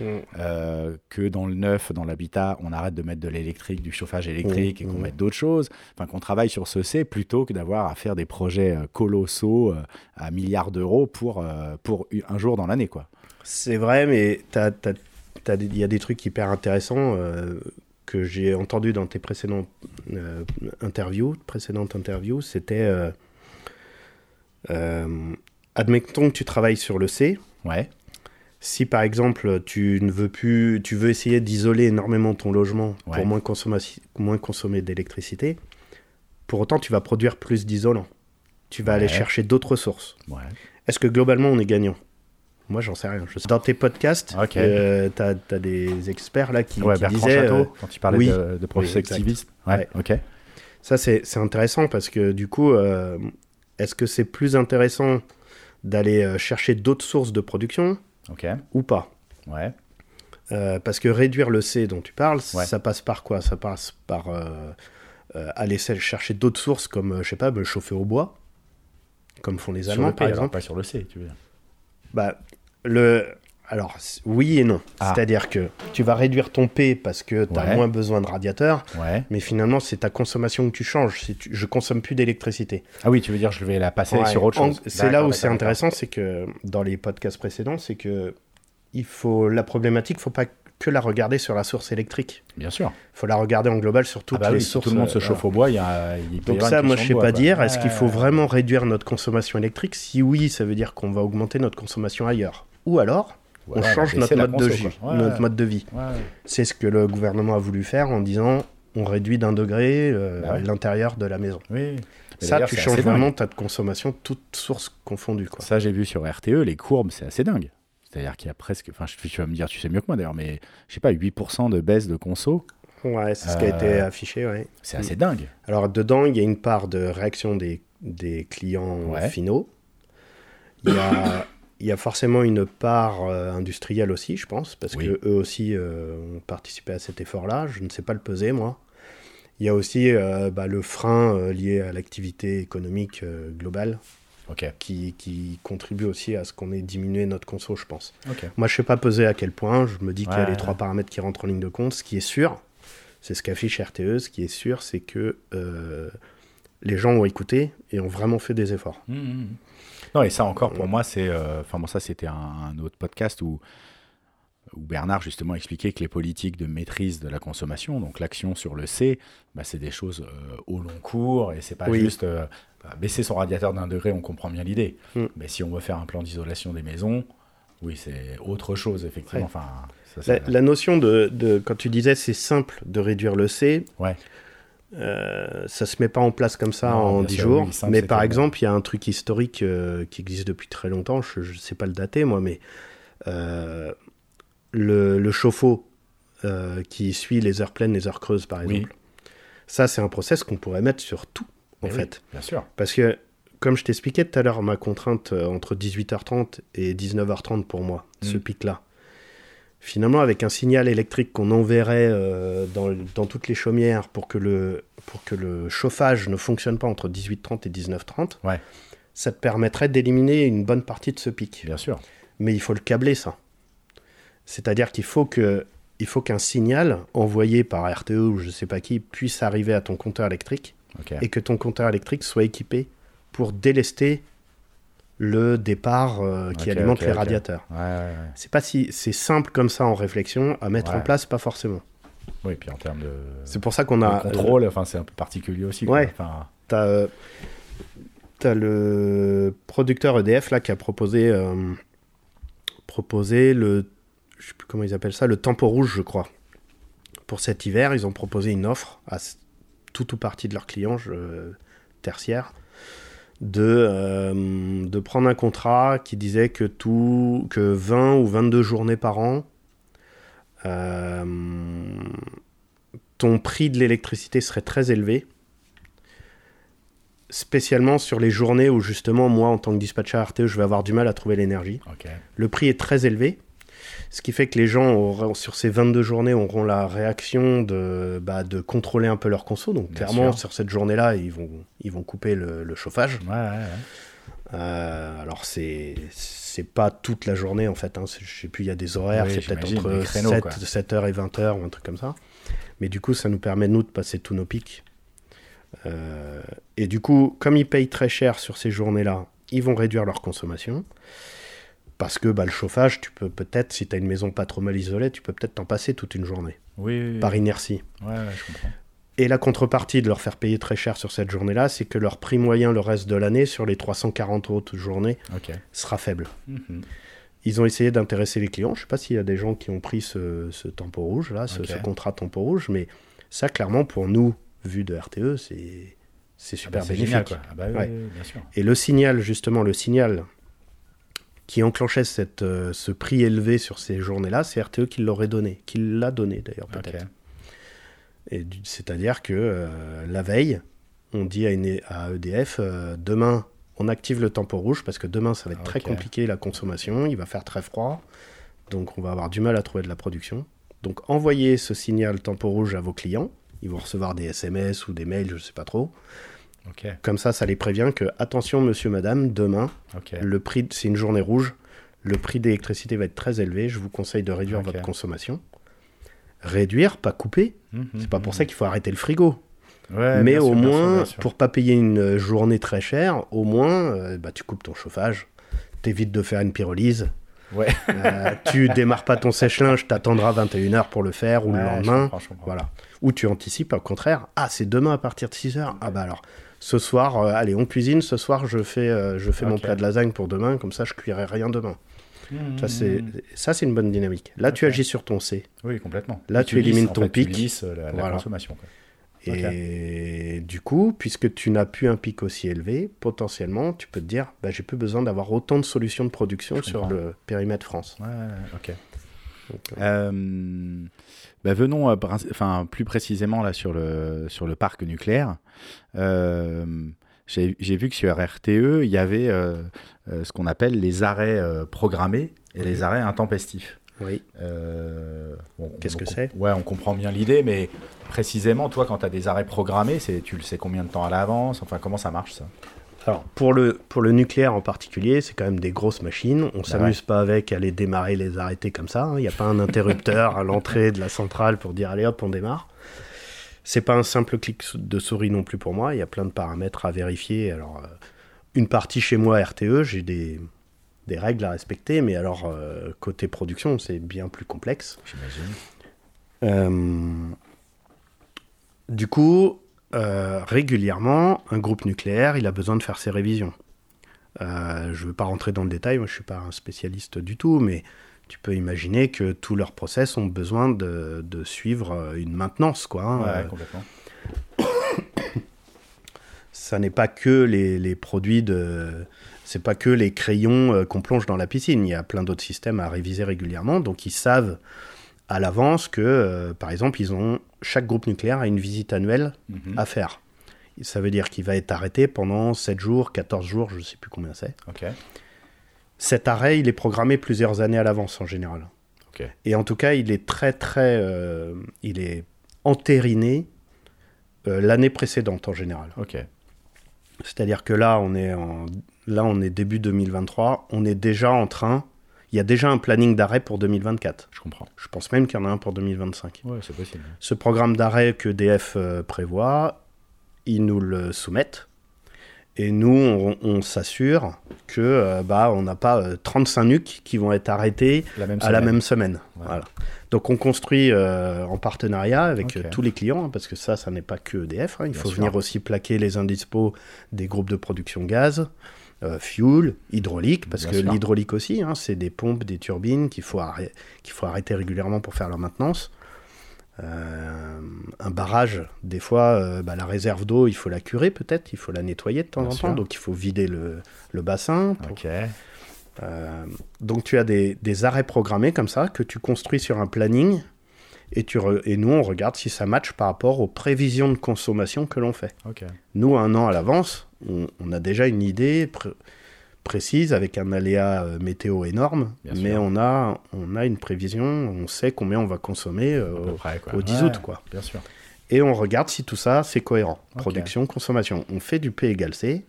Mm. euh, que dans le neuf, dans l'habitat, on arrête de mettre de l'électrique, du chauffage électrique et qu'on Mm. mette d'autres choses, enfin qu'on travaille sur ce C plutôt que d'avoir à faire des projets euh, colossaux euh, à milliards d'euros pour, un jour dans l'année. quoi. C'est vrai, mais il y a des trucs hyper intéressants euh, que j'ai entendus dans tes précédentes euh, interviews. Précédentes interviews, c'était... euh, euh, admettons que tu travailles sur le C. Ouais, Si par exemple tu ne veux plus, tu veux essayer d'isoler énormément ton logement Ouais. pour moins consommer, moins consommer d'électricité, pour autant tu vas produire plus d'isolant. Tu vas aller chercher d'autres sources. ouais. Est-ce que globalement on est gagnant? Moi j'en sais rien. Je sais- Dans tes podcasts, Ok. euh, t'as as des experts là qui, ouais qui disaient. Château, euh, quand tu parlais oui. de, de Oui, activistes. Ouais, Ouais. ok. ça c'est intéressant parce que du coup, euh, est-ce que c'est plus intéressant d'aller chercher d'autres sources de production ou pas? Ouais. Euh, parce que réduire le C dont tu parles, Ouais. ça passe par quoi? Ça passe par euh, euh, aller chercher d'autres sources comme, je sais pas, me chauffer au bois, comme font les Allemands le P, par alors, exemple. pas sur le C, tu veux dire. Bah, le... Alors, oui et non. Ah. C'est-à-dire que tu vas réduire ton P parce que tu as Ouais. moins besoin de radiateur, Ouais. mais finalement, c'est ta consommation que tu changes. Si tu... Je consomme plus d'électricité. Ah oui, tu veux dire, je vais la passer Ouais. sur autre chose. C'est là où c'est intéressant, c'est que dans les podcasts précédents, c'est que il faut la problématique, faut pas que la regarder sur la source électrique. Bien sûr. Il faut la regarder en global sur toutes ah bah les oui, si sources. tout le monde euh, se voilà. chauffe au bois, il y a. il peut y Donc avoir ça, moi, je question sais pas dire. Est-ce qu'il faut vraiment réduire notre consommation électrique? Si oui, ça veut dire qu'on va augmenter notre consommation ailleurs. Ou alors, on change notre mode, de vie, quoi. Ouais, notre ouais. mode de vie. Ouais, ouais. C'est ce que le gouvernement a voulu faire en disant on réduit d'un degré euh, Bah ouais. l'intérieur de la maison. Oui. Ça, tu changes vraiment ta consommation, toutes sources confondues. Quoi. Ça, j'ai vu sur RTE, les courbes, c'est assez dingue. C'est-à-dire qu'il y a presque. Enfin, tu vas me dire, tu sais mieux que moi d'ailleurs, mais je sais pas, 8% de baisse de conso, Ouais, c'est ce qui a Euh, été affiché. Ouais. c'est assez dingue. Alors dedans, il y a une part de réaction des, des clients Ouais. finaux. Il y a, il y a forcément une part euh, industrielle aussi, je pense, parce Oui. que eux aussi euh, ont participé à cet effort-là. Je ne sais pas le peser, moi. Il y a aussi euh, bah, le frein euh, lié à l'activité économique euh, globale Qui, qui contribue aussi à ce qu'on ait diminué notre conso, je pense. Moi, je ne sais pas peser à quel point. Je me dis qu'il y a Ouais. les trois paramètres qui rentrent en ligne de compte. Ce qui est sûr, c'est ce qu'affiche RTE. Ce qui est sûr, c'est que euh, les gens ont écouté et ont vraiment fait des efforts. Mmh, mmh. Non, et ça encore, pour moi, c'est. euh, Enfin, bon, ça, c'était un, un autre podcast où, où Bernard, justement, expliquait que les politiques de maîtrise de la consommation, donc l'action sur le C, bah, c'est des choses euh, au long cours et c'est pas Oui. juste. euh, bah, baisser son radiateur d'un degré, on comprend bien l'idée. Mm. Mais si on veut faire un plan d'isolation des maisons, oui, c'est autre chose, effectivement. Ouais. Enfin, ça, La, notion de, de- quand tu disais c'est simple de réduire le C, Ouais. euh, ça se met pas en place comme ça Non, en bien 10 sûr, jours. oui, simple, mais par exemple, il y a un truc historique euh, qui existe depuis très longtemps. Je ne sais pas le dater moi, mais euh, le, le chauffe-eau euh, qui suit les heures pleines, les heures creuses, par Oui. exemple. Ça, c'est un process qu'on pourrait mettre sur tout, en Mais oui, fait. bien sûr. Parce que, comme je t'expliquais tout à l'heure, ma contrainte euh, entre 18h30 et 19h30 pour moi, ce Mm. pic-là, finalement, avec un signal électrique qu'on enverrait euh, dans, dans toutes les chaumières pour que, le, pour que le chauffage ne fonctionne pas entre 18h30 et 19h30, Ouais. ça te permettrait d'éliminer une bonne partie de ce pic. Bien sûr. Mais il faut le câbler, ça. C'est-à-dire qu'il faut que il faut qu'un signal envoyé par RTE ou je sais pas qui puisse arriver à ton compteur électrique et que ton compteur électrique soit équipé pour délester le départ euh, qui alimente les radiateurs. Ouais, ouais, ouais. C'est pas si c'est simple comme ça en réflexion à mettre en place, pas forcément. Oui, puis en termes de. C'est pour ça qu'on a contrôle, enfin, c'est un peu particulier aussi. Ouais. Enfin, T'as euh, le producteur EDF là qui a proposé euh, proposé le je sais plus comment ils appellent ça le tempo rouge je crois. Pour cet hiver, ils ont proposé une offre à s- tout ou partie de leurs clients je- tertiaires de, euh, de prendre un contrat qui disait que tout que 20 ou 22 journées par an euh, ton prix de l'électricité serait très élevé spécialement sur les journées où justement moi en tant que dispatcher RTE je vais avoir du mal à trouver l'énergie. Le prix est très élevé Ce qui fait que les gens, auront, sur ces 22 journées, auront la réaction de, bah, de contrôler un peu leur conso. Donc, Bien clairement, sûr. sur cette journée-là, ils vont, ils vont couper le, le chauffage. Ouais, ouais, ouais. Euh, alors, c'est c'est pas toute la journée, en fait. Hein. Je sais plus, il y a des horaires. Oui, c'est peut-être entre créneaux, 7, quoi. 7h et 20h ou un truc comme ça. Mais du coup, ça nous permet, nous, de passer tous nos pics. Euh, et du coup, comme ils payent très cher sur ces journées-là, ils vont réduire leur consommation. Parce que bah, le chauffage, tu peux peut-être, si tu as une maison pas trop mal isolée, tu peux peut-être t'en passer toute une journée, Oui, oui, oui. par inertie. Ouais, ouais, je comprends. Et la contrepartie de leur faire payer très cher sur cette journée-là, c'est que leur prix moyen le reste de l'année, sur les 340 autres journées, sera faible. Mhm. Ils ont essayé d'intéresser les clients. Je sais pas s'il y a des gens qui ont pris ce, ce tempo rouge, là, ce, contrat tempo rouge, mais ça, clairement, pour nous, vu de RTE, c'est c'est Ah super bah, c'est bénéfique. génial, quoi. Ah bah oui, Ouais. bien sûr. Et le signal, justement, le signal qui enclenchait cette, euh, ce prix élevé sur ces journées-là, c'est RTE qui l'aurait donné, qui l'a donné d'ailleurs peut-être. C'est-à-dire que euh, la veille, on dit à, une- à EDF, euh, demain, on active le tempo rouge parce que demain, ça va être Ah, très compliqué la consommation, il va faire très froid, donc on va avoir du mal à trouver de la production. Donc envoyez ce signal tempo rouge à vos clients, ils vont recevoir des SMS ou des mails, je sais pas trop. Comme ça, ça les prévient que, attention monsieur, madame, demain, le prix, c'est une journée rouge, le prix d'électricité va être très élevé, je vous conseille de réduire votre consommation. Réduire, pas couper, Mhm, c'est pas pour mhm. ça qu'il faut arrêter le frigo. Ouais, Mais au sûr, bien sûr, moins, bien sûr. pour pas payer une journée très chère, au moins, euh, bah, tu coupes ton chauffage, t'évites de faire une pyrolyse, Ouais. euh, tu démarres pas ton sèche-linge, t'attendras 21h pour le faire ou le je lendemain. comprends, je comprends. Voilà. Ou tu anticipes, au contraire, ah, c'est demain à partir de 6h. Ah bah alors, ce soir, euh, allez, on cuisine, ce soir, je fais, euh, je fais mon plat de lasagne pour demain, comme ça, je cuirai rien demain. Mhm, Ça, c'est, une bonne dynamique. Là, tu agis sur ton C. Oui, complètement. Là, Et tu élimines ton fait, tu pic. lisses, euh, la, la Voilà. consommation. quoi. Et du coup, puisque tu n'as plus un pic aussi élevé, potentiellement, tu peux te dire, bah, j'ai plus besoin d'avoir autant de solutions de production sur le périmètre France. Ouais, ok. Donc, Euh, bah, venons euh, enfin, plus précisément là, sur, le, sur le parc nucléaire. Euh, J'ai vu que sur RTE, il y avait euh, ce qu'on appelle les arrêts programmés et Oui. les arrêts intempestifs. oui. Euh, bon, Qu'est-ce que c'est? Ouais, on comprend bien l'idée, mais précisément, toi, quand tu as des arrêts programmés, tu le sais combien de temps à l'avance? Enfin, comment ça marche ça? Alors, pour le, pour le nucléaire en particulier, c'est quand même des grosses machines. On Bah s'amuse pas avec à les démarrer, les arrêter comme ça. hein. Il n'y a pas un interrupteur à l'entrée de la centrale pour dire allez hop, on démarre. C'est pas un simple clic de souris non plus pour moi. Il y a plein de paramètres à vérifier. Alors, euh, une partie chez moi RTE, j'ai des, des règles à respecter, mais alors euh, côté production, c'est bien plus complexe. J'imagine. Euh, du coup, euh, régulièrement, un groupe nucléaire, il a besoin de faire ses révisions. Euh, je ne veux pas rentrer dans le détail, moi je ne suis pas un spécialiste du tout, mais tu peux imaginer que tous leurs process ont besoin de, de suivre euh, une maintenance. Quoi, hein. Ouais, complètement. ça n'est pas que les, les produits de. C'est pas que les crayons qu'on plonge dans la piscine. Il y a plein d'autres systèmes à réviser régulièrement. Donc ils savent à l'avance que, euh, par exemple, ils ont chaque groupe nucléaire a une visite annuelle Mhm. à faire. Ça veut dire qu'il va être arrêté pendant 7 jours, 14 jours, je ne sais plus combien c'est. Cet arrêt, il est programmé plusieurs années à l'avance en général. Et en tout cas, il est très très, euh, il est entériné euh, l'année précédente en général. C'est-à-dire que là, on est en, là, on est début 2023, on est déjà en train, il y a déjà un planning d'arrêt pour 2024. Je comprends. Je pense même qu'il y en a un pour 2025. Ouais, c'est possible. Ce programme d'arrêt que DF euh, prévoit, ils nous le soumettent. Et nous, on, on s'assure que euh, bah, on n'a pas euh, 35 nuques qui vont être arrêtés La à la même semaine. Ouais. Voilà. Donc on construit euh, en partenariat avec euh, tous les clients, hein, parce que ça, ça n'est pas que EDF. hein. Il Bien faut sûr. venir aussi plaquer les indispos des groupes de production gaz, euh, fuel, hydraulique, parce Bien que l'hydraulique aussi, hein, c'est des pompes, des turbines qu'il faut, arrê- qu'il faut arrêter régulièrement pour faire leur maintenance. Euh, un barrage, des fois, euh, bah, la réserve d'eau, il faut la curer peut-être, il faut la nettoyer de temps Bien en sûr. temps, donc il faut vider le, le bassin. pour- donc tu as des, des arrêts programmés comme ça que tu construis sur un planning et, tu re- et nous on regarde si ça match par rapport aux prévisions de consommation que l'on fait. Nous un an à l'avance, on, on a déjà une idée pré- précise avec un aléa euh, météo énorme, Bien mais sûr. on a, on a une prévision, on sait combien on va consommer euh, près, au 10 Ouais, août. Quoi. Bien sûr. Et on regarde si tout ça, c'est cohérent. Production, consommation. On fait du P égale C,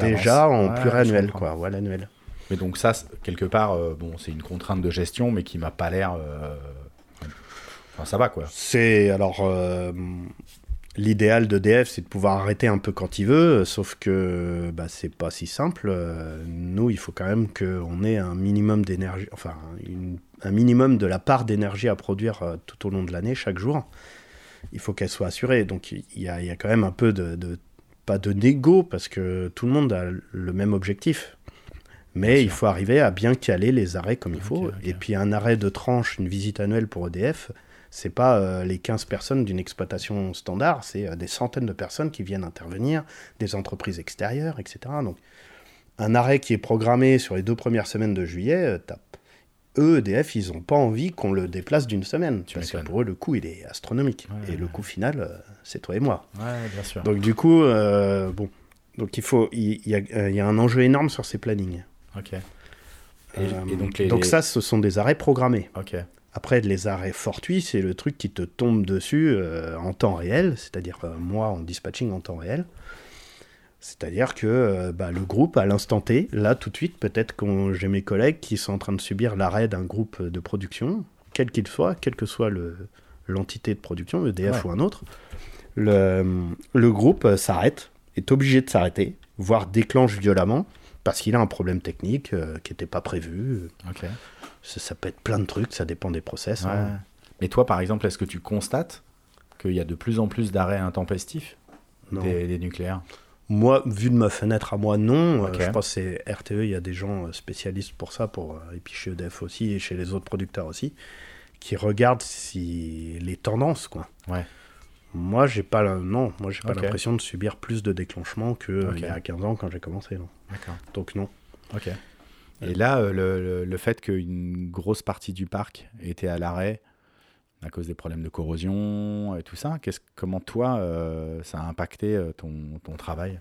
déjà en Ouais, pluriannuel, quoi, l'annuel. Mais donc ça, quelque part, euh, bon, c'est une contrainte de gestion, mais qui m'a pas l'air. euh, Enfin, ça va quoi. C'est alors euh, l'idéal d'EDF, c'est de pouvoir arrêter un peu quand il veut, sauf que bah, c'est pas si simple. Euh, Nous, il faut quand même qu'on ait un minimum d'énergie, enfin une- un minimum de la part d'énergie à produire euh, tout au long de l'année, chaque jour. Il faut qu'elle soit assurée. Donc il y a, il y a quand même un peu de, de- pas de négo parce que tout le monde a le même objectif. Mais Bien il sûr. faut arriver à bien caler les arrêts comme il faut. Et puis un arrêt de tranche, une visite annuelle pour EDF, c'est pas euh, les 15 personnes d'une exploitation standard, c'est euh, des centaines de personnes qui viennent intervenir, des entreprises extérieures, etc. Donc un arrêt qui est programmé sur les deux premières semaines de juillet, euh, eux, EDF, ils n'ont pas envie qu'on le déplace d'une semaine. Tu parce que pour eux, le coût, il est astronomique. Ouais, et le ouais. coût final, c'est toi et moi. Bien sûr. Donc du coup, bon, donc il faut, il y, a, il y a un enjeu énorme sur ces plannings. ok. Et, et donc les. les- ça, ce sont des arrêts programmés. Ok. Après, les arrêts fortuits, c'est le truc qui te tombe dessus euh, en temps réel, c'est-à-dire euh, moi en dispatching en temps réel. C'est-à-dire que euh, bah, le groupe, à l'instant T, là tout de suite, peut-être que j'ai mes collègues qui sont en train de subir l'arrêt d'un groupe de production, quel qu'il soit, quelle que soit le- l'entité de production, EDF Ouais. ou un autre, le, le groupe s'arrête, est obligé de s'arrêter, voire déclenche violemment, parce qu'il a un problème technique qui n'était pas prévu. Ça, ça peut être plein de trucs, ça dépend des process. Ouais. hein. Mais toi, par exemple, est-ce que tu constates qu'il y a de plus en plus d'arrêts intempestifs Non. des, des nucléaires? Moi, vu de ma fenêtre à moi, non. Euh, je pense que c'est RTE, il y a des gens euh, spécialistes pour ça, pour, euh, et puis chez EDF aussi, et chez les autres producteurs aussi, qui regardent si les tendances, quoi. Ouais. Moi, j'ai pas, non, moi, j'ai pas l'impression de subir plus de déclenchements que euh, Ok. il y a 15 ans quand j'ai commencé, non. Donc non. Ok. Et là, euh, le, le- fait qu'une grosse partie du parc était à l'arrêt à cause des problèmes de corrosion et tout ça, comment toi, euh, ça a impacté euh, ton, ton travail?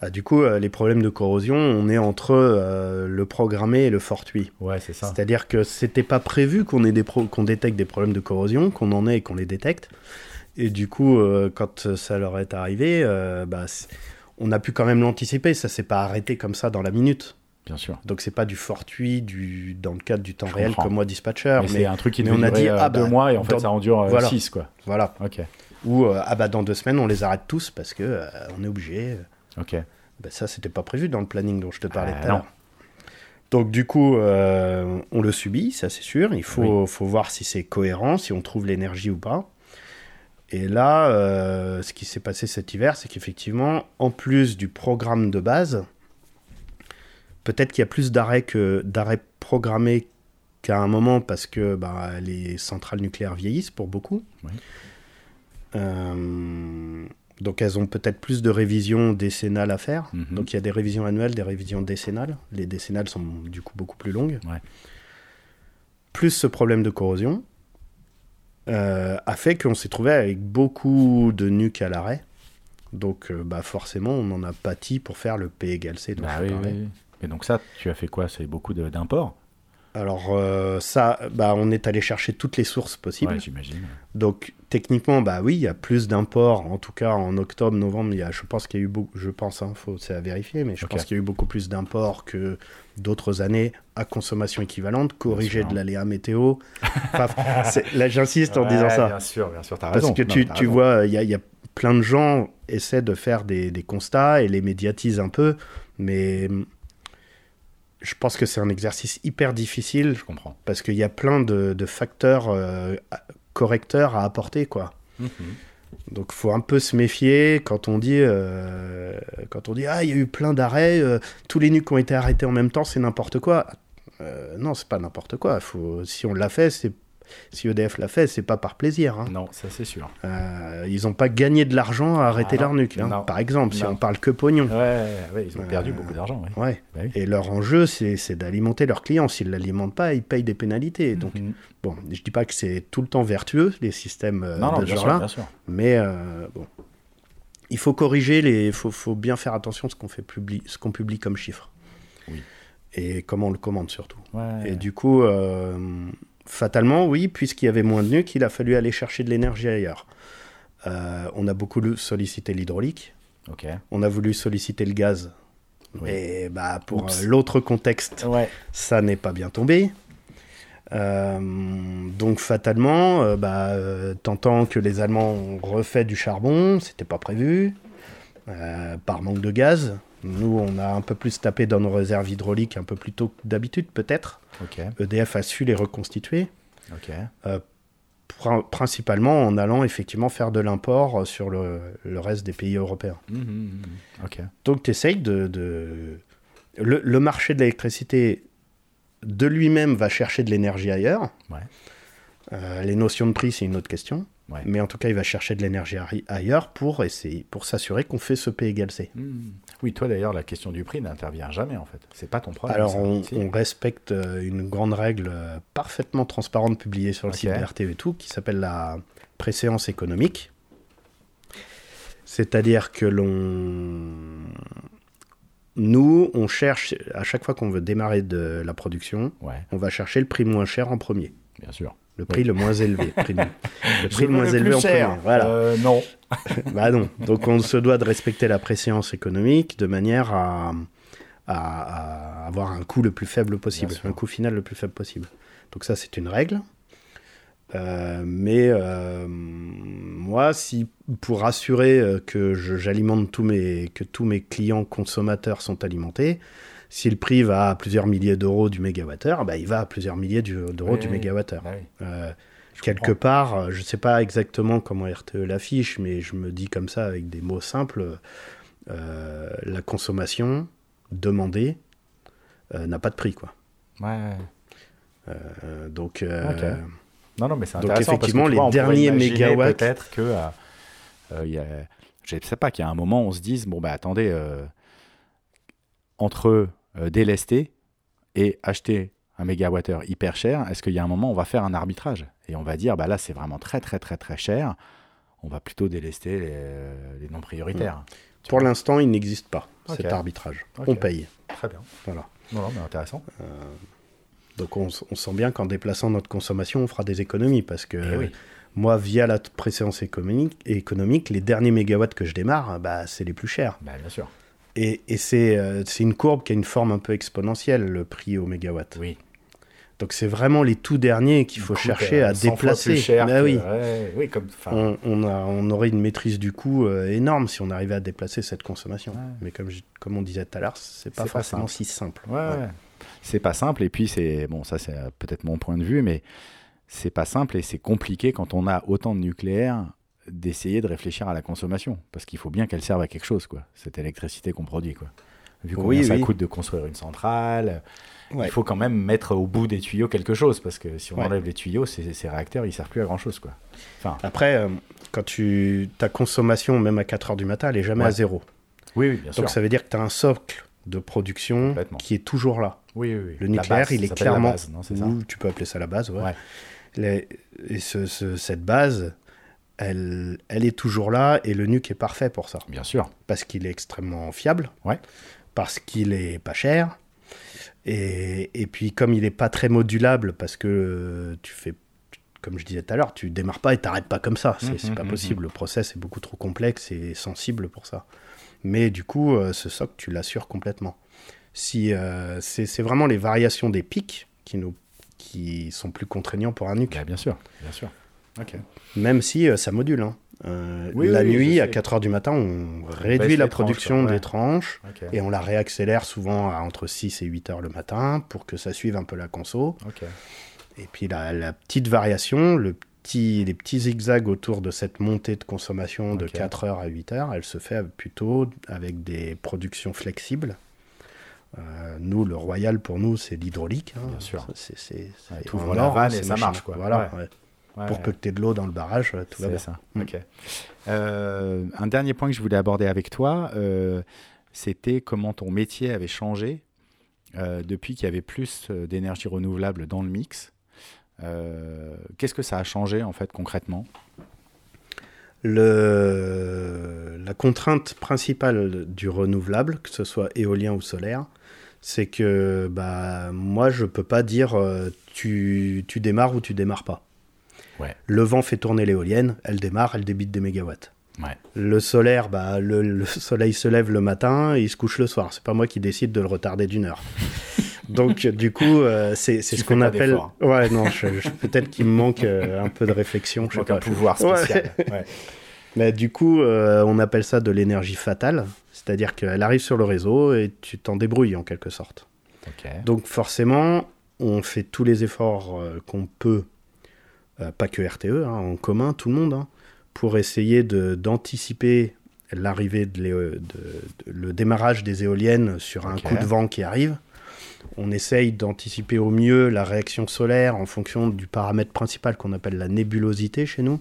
Ah, du coup, euh, les problèmes de corrosion, on est entre euh, le programmé et le fortuit. Ouais, c'est ça. C'est-à-dire que c'était pas prévu qu'on ait des pro- qu'on détecte des problèmes de corrosion, qu'on en ait et qu'on les détecte. Et du coup, euh, quand ça leur est arrivé, bah, on a pu quand même l'anticiper. Ça s'est pas arrêté comme ça dans la minute. Bien sûr. Donc c'est pas du fortuit du dans le cadre du temps Je réel comprends. comme moi dispatcher. mais, Mais, c'est un truc qui devait on a dit, ah bah, deux mois et en fait ça en dure euh, voilà. six, quoi. voilà. Ok. Ou euh, ah bah dans deux semaines on les arrête tous parce que euh, on est obligé. Ok. Bah, ça, c'était pas prévu dans le planning dont je te parlais Ah, tout à l'heure. Donc, du coup, euh, on le subit, ça c'est sûr. Il faut, faut voir si c'est cohérent, si on trouve l'énergie ou pas. Et là, ce qui s'est passé cet hiver, c'est qu'effectivement, en plus du programme de base, peut-être qu'il y a plus d'arrêts que d'arrêts programmés qu'à un moment parce que bah, les centrales nucléaires vieillissent pour beaucoup. Euh, donc elles ont peut-être plus de révisions décennales à faire. Mhm. Donc il y a des révisions annuelles, des révisions décennales. Les décennales sont du coup beaucoup plus longues. Ouais. Plus ce problème de corrosion euh, a fait qu'on s'est trouvé avec beaucoup de nuques à l'arrêt. Donc euh, bah, forcément on en a pâti pour faire le P égale C dont Bah je oui, parlais. oui, oui. Et donc ça, tu as fait quoi? C'est beaucoup d'imports Alors euh, ça, bah, on est allé chercher toutes les sources possibles. Ouais, j'imagine. Donc techniquement, bah oui, il y a plus d'imports. En tout cas, en octobre, novembre, il y a, je pense qu'il y a eu beaucoup, je pense, hein, faut, c'est à vérifier, mais je pense qu'il y a eu beaucoup plus d'imports que d'autres années à consommation équivalente, corrigé de l'aléa météo. Enfin, là, j'insiste en disant ça. Bien sûr, bien sûr, t'as Parce raison. que Non, tu, tu vois, il y y a plein de gens essaient de faire des, des constats et les médiatisent un peu, mais je pense que c'est un exercice hyper difficile Je comprends. parce qu'il y a plein de, de facteurs euh, correcteurs à apporter, quoi. Mhm. Donc faut un peu se méfier quand on dit euh, quand on dit ah il y a eu plein d'arrêts, euh, tous les nuques qui ont été arrêtés en même temps, c'est n'importe quoi. Euh, non, c'est pas n'importe quoi. Faut, si on l'a fait, c'est si EDF l'a fait, c'est pas par plaisir. hein. Non, ça c'est sûr. Euh, ils ont pas gagné de l'argent à arrêter Ah, leur nuque. hein. Par exemple, si on parle que pognon. Ouais, ouais, ils ont perdu Euh, beaucoup d'argent. Ouais. Ouais. Bah oui. Et leur enjeu, c'est d'alimenter leurs clients. S'ils l'alimentent pas, ils payent des pénalités. Donc, Mhm. bon, je dis pas que c'est tout le temps vertueux, les systèmes euh, non, non, de ce bien sûr, genre-là. bien sûr. Mais euh, bon, il faut corriger les. Il faut, faut bien faire attention à ce qu'on publi- publie comme chiffres. Oui. Et comment on le commande surtout. Ouais. Et du coup, fatalement, oui, puisqu'il y avait moins de nuques, il a fallu aller chercher de l'énergie ailleurs. Euh, on a beaucoup sollicité l'hydraulique, on a voulu solliciter le gaz. Oui. Mais bah, pour euh, l'autre contexte, Ouais. ça n'est pas bien tombé. Euh, donc fatalement, euh, bah, euh, que les Allemands ont refait du charbon, c'était pas prévu, par manque de gaz. Nous, on a un peu plus tapé dans nos réserves hydrauliques un peu plus tôt que d'habitude, peut-être. EDF a su les reconstituer, prin- principalement en allant effectivement faire de l'import euh, sur le, le reste des pays européens. Mhm, mhm. Ok. Donc tu essayes de... de- Le, le marché de l'électricité de lui-même va chercher de l'énergie ailleurs. Ouais. Euh, les notions de prix, c'est une autre question. Ouais. Mais en tout cas, il va chercher de l'énergie ailleurs pour essayer, pour s'assurer qu'on fait ce P égale C. Oui, toi d'ailleurs, la question du prix n'intervient jamais en fait. C'est pas ton problème. Alors, on, respecte euh, une grande règle euh, parfaitement transparente publiée sur le site de RTV et tout, qui s'appelle la préséance économique. C'est-à-dire que l'on. Nous, on cherche, à chaque fois qu'on veut démarrer de la production, Ouais, on va chercher le prix moins cher en premier. bien sûr. Le prix le moins élevé. le prix le moins élevé en cher. Voilà. Euh, non. Bah non. Donc on se doit de respecter la préséance économique de manière à, à- à avoir un coût le plus faible possible, un coût final le plus faible possible. Donc ça c'est une règle. Euh, mais euh, moi, si pour assurer que j'alimente tous mes que tous mes clients consommateurs sont alimentés, si le prix va à plusieurs milliers d'euros du mégawattheure, bah, il va à plusieurs milliers d'euros Oui, du mégawattheure. Bah oui. Euh, quelque comprends. part, euh, je ne sais pas exactement comment RTE l'affiche, mais je me dis comme ça avec des mots simples, euh, la consommation demandée euh, n'a pas de prix. Quoi. Ouais. Donc. Non, non, mais c'est Donc, intéressant. effectivement, parce que, les vois, derniers mégawatts- Peut-être que. euh, il y a- je sais pas, qu'il y a un moment, on se dise bon, bah attendez, euh, entre euh, délester et acheter un mégawattheure hyper cher, est-ce qu'il y a un moment, on va faire un arbitrage Et on va dire, bah là, c'est vraiment très, très, très, très cher. On va plutôt délester les, euh, les non prioritaires. Pour l'instant, il n'existe pas, cet arbitrage. On paye. Très bien. Voilà. Non, non, mais intéressant. Donc on, sent bien qu'en déplaçant notre consommation, on fera des économies, parce que Eh oui. moi, via la préséance économique, économique, les derniers mégawatts que je démarre, bah, c'est les plus chers. Bah, bien sûr. Et, et c'est euh, c'est une courbe qui a une forme un peu exponentielle, le prix au mégawatt. Oui. Donc c'est vraiment les tout derniers qu'il Il faut chercher euh, à 100 fois déplacer. plus cher Bah que- oui. ouais, oui, comme. On, on a- on aurait une maîtrise du coût euh, énorme si on arrivait à déplacer cette consommation. Ouais. Mais comme, je- comme on disait tout à l'heure, c'est pas forcément simple. si simple. Ouais. C'est pas simple. Et puis, c'est. Bon, ça, c'est euh, peut-être mon point de vue, mais c'est pas simple et c'est compliqué quand on a autant de nucléaire d'essayer de réfléchir à la consommation. Parce qu'il faut bien qu'elle serve à quelque chose, quoi. Cette électricité qu'on produit, quoi. Vu combien Oui, ça oui. coûte de construire une centrale, Ouais. il faut quand même mettre au bout des tuyaux quelque chose. Parce que si on Ouais. enlève les tuyaux, ces, ces réacteurs, ils servent plus à grand chose, quoi. Enfin, Après, euh, quand tu ta consommation, même à 4 heures du matin, elle est jamais Ouais. à zéro. oui, oui, bien sûr. Donc ça veut dire que tu as un socle de production qui est toujours là. Oui, oui, oui. Le La nucléaire, base, il est la clairement. base, non, c'est ça ou tu peux appeler ça la base, ouais. Ouais. Les- et ce- ce- cette base, elle, elle est toujours là et le nuque est parfait pour ça. Bien sûr. Parce qu'il est extrêmement fiable, Ouais. parce qu'il est pas cher, et, et puis comme il est pas très modulable, parce que tu fais, comme je disais tout à l'heure, tu démarres pas et t'arrêtes pas comme ça. C'est c'est pas mhm, possible. Le process est beaucoup trop complexe et sensible pour ça. Mais du coup, euh, ce socle, tu l'assures complètement. Si euh, c'est c'est vraiment les variations des pics qui nous qui sont plus contraignants pour un nuque. Bah, bien sûr, bien sûr. Même si euh, ça module. hein. Euh, Oui, la oui, nuit, à 4h du matin, on réduit la tranches, production ouais. des tranches et on la réaccélère souvent à entre 6 et 8 heures le matin pour que ça suive un peu la conso. Et puis la, la petite variation, le petit, les petits zigzags autour de cette montée de consommation de Ok. 4 heures à 8 heures, elle se fait plutôt avec des productions flexibles. Euh, nous, le royal pour nous, c'est l'hydraulique. hein. Bien sûr. C'est, en la or, vanne et ça marche, quoi. Voilà, Ouais. Ouais. Pour ouais. peu que tu aies de l'eau dans le barrage, euh, tout va bien. ça. Mm. Euh, un dernier point que je voulais aborder avec toi, euh, c'était comment ton métier avait changé euh, depuis qu'il y avait plus d'énergie renouvelable dans le mix. Qu'est-ce que ça a changé en fait concrètement? Le... La contrainte principale du renouvelable, que ce soit éolien ou solaire, c'est que bah, moi, je peux pas dire tu, tu démarres ou tu démarres pas. Ouais. Le vent fait tourner l'éolienne, elle démarre, elle débite des mégawatts. Ouais. Le solaire, bah, le, le soleil se lève le matin et il se couche le soir. C'est pas moi qui décide de le retarder d'une heure. Donc, du coup, euh, c'est ce qu'on appelle. d'effort. Ouais, non, peut-être qu'il me manque euh, un peu de réflexion. je un pas. pouvoir spécial. Ouais. Mais du coup, euh, on appelle ça de l'énergie fatale. C'est-à-dire qu'elle arrive sur le réseau et tu t'en débrouilles en quelque sorte. Donc forcément, on fait tous les efforts euh, qu'on peut, euh, pas que RTE, hein, en commun, tout le monde, hein, pour essayer d'anticiper l'arrivée, de, l'éo- de- de- le démarrage des éoliennes sur un coup de vent qui arrive. On essaye d'anticiper au mieux la réaction solaire en fonction du paramètre principal qu'on appelle la nébulosité chez nous.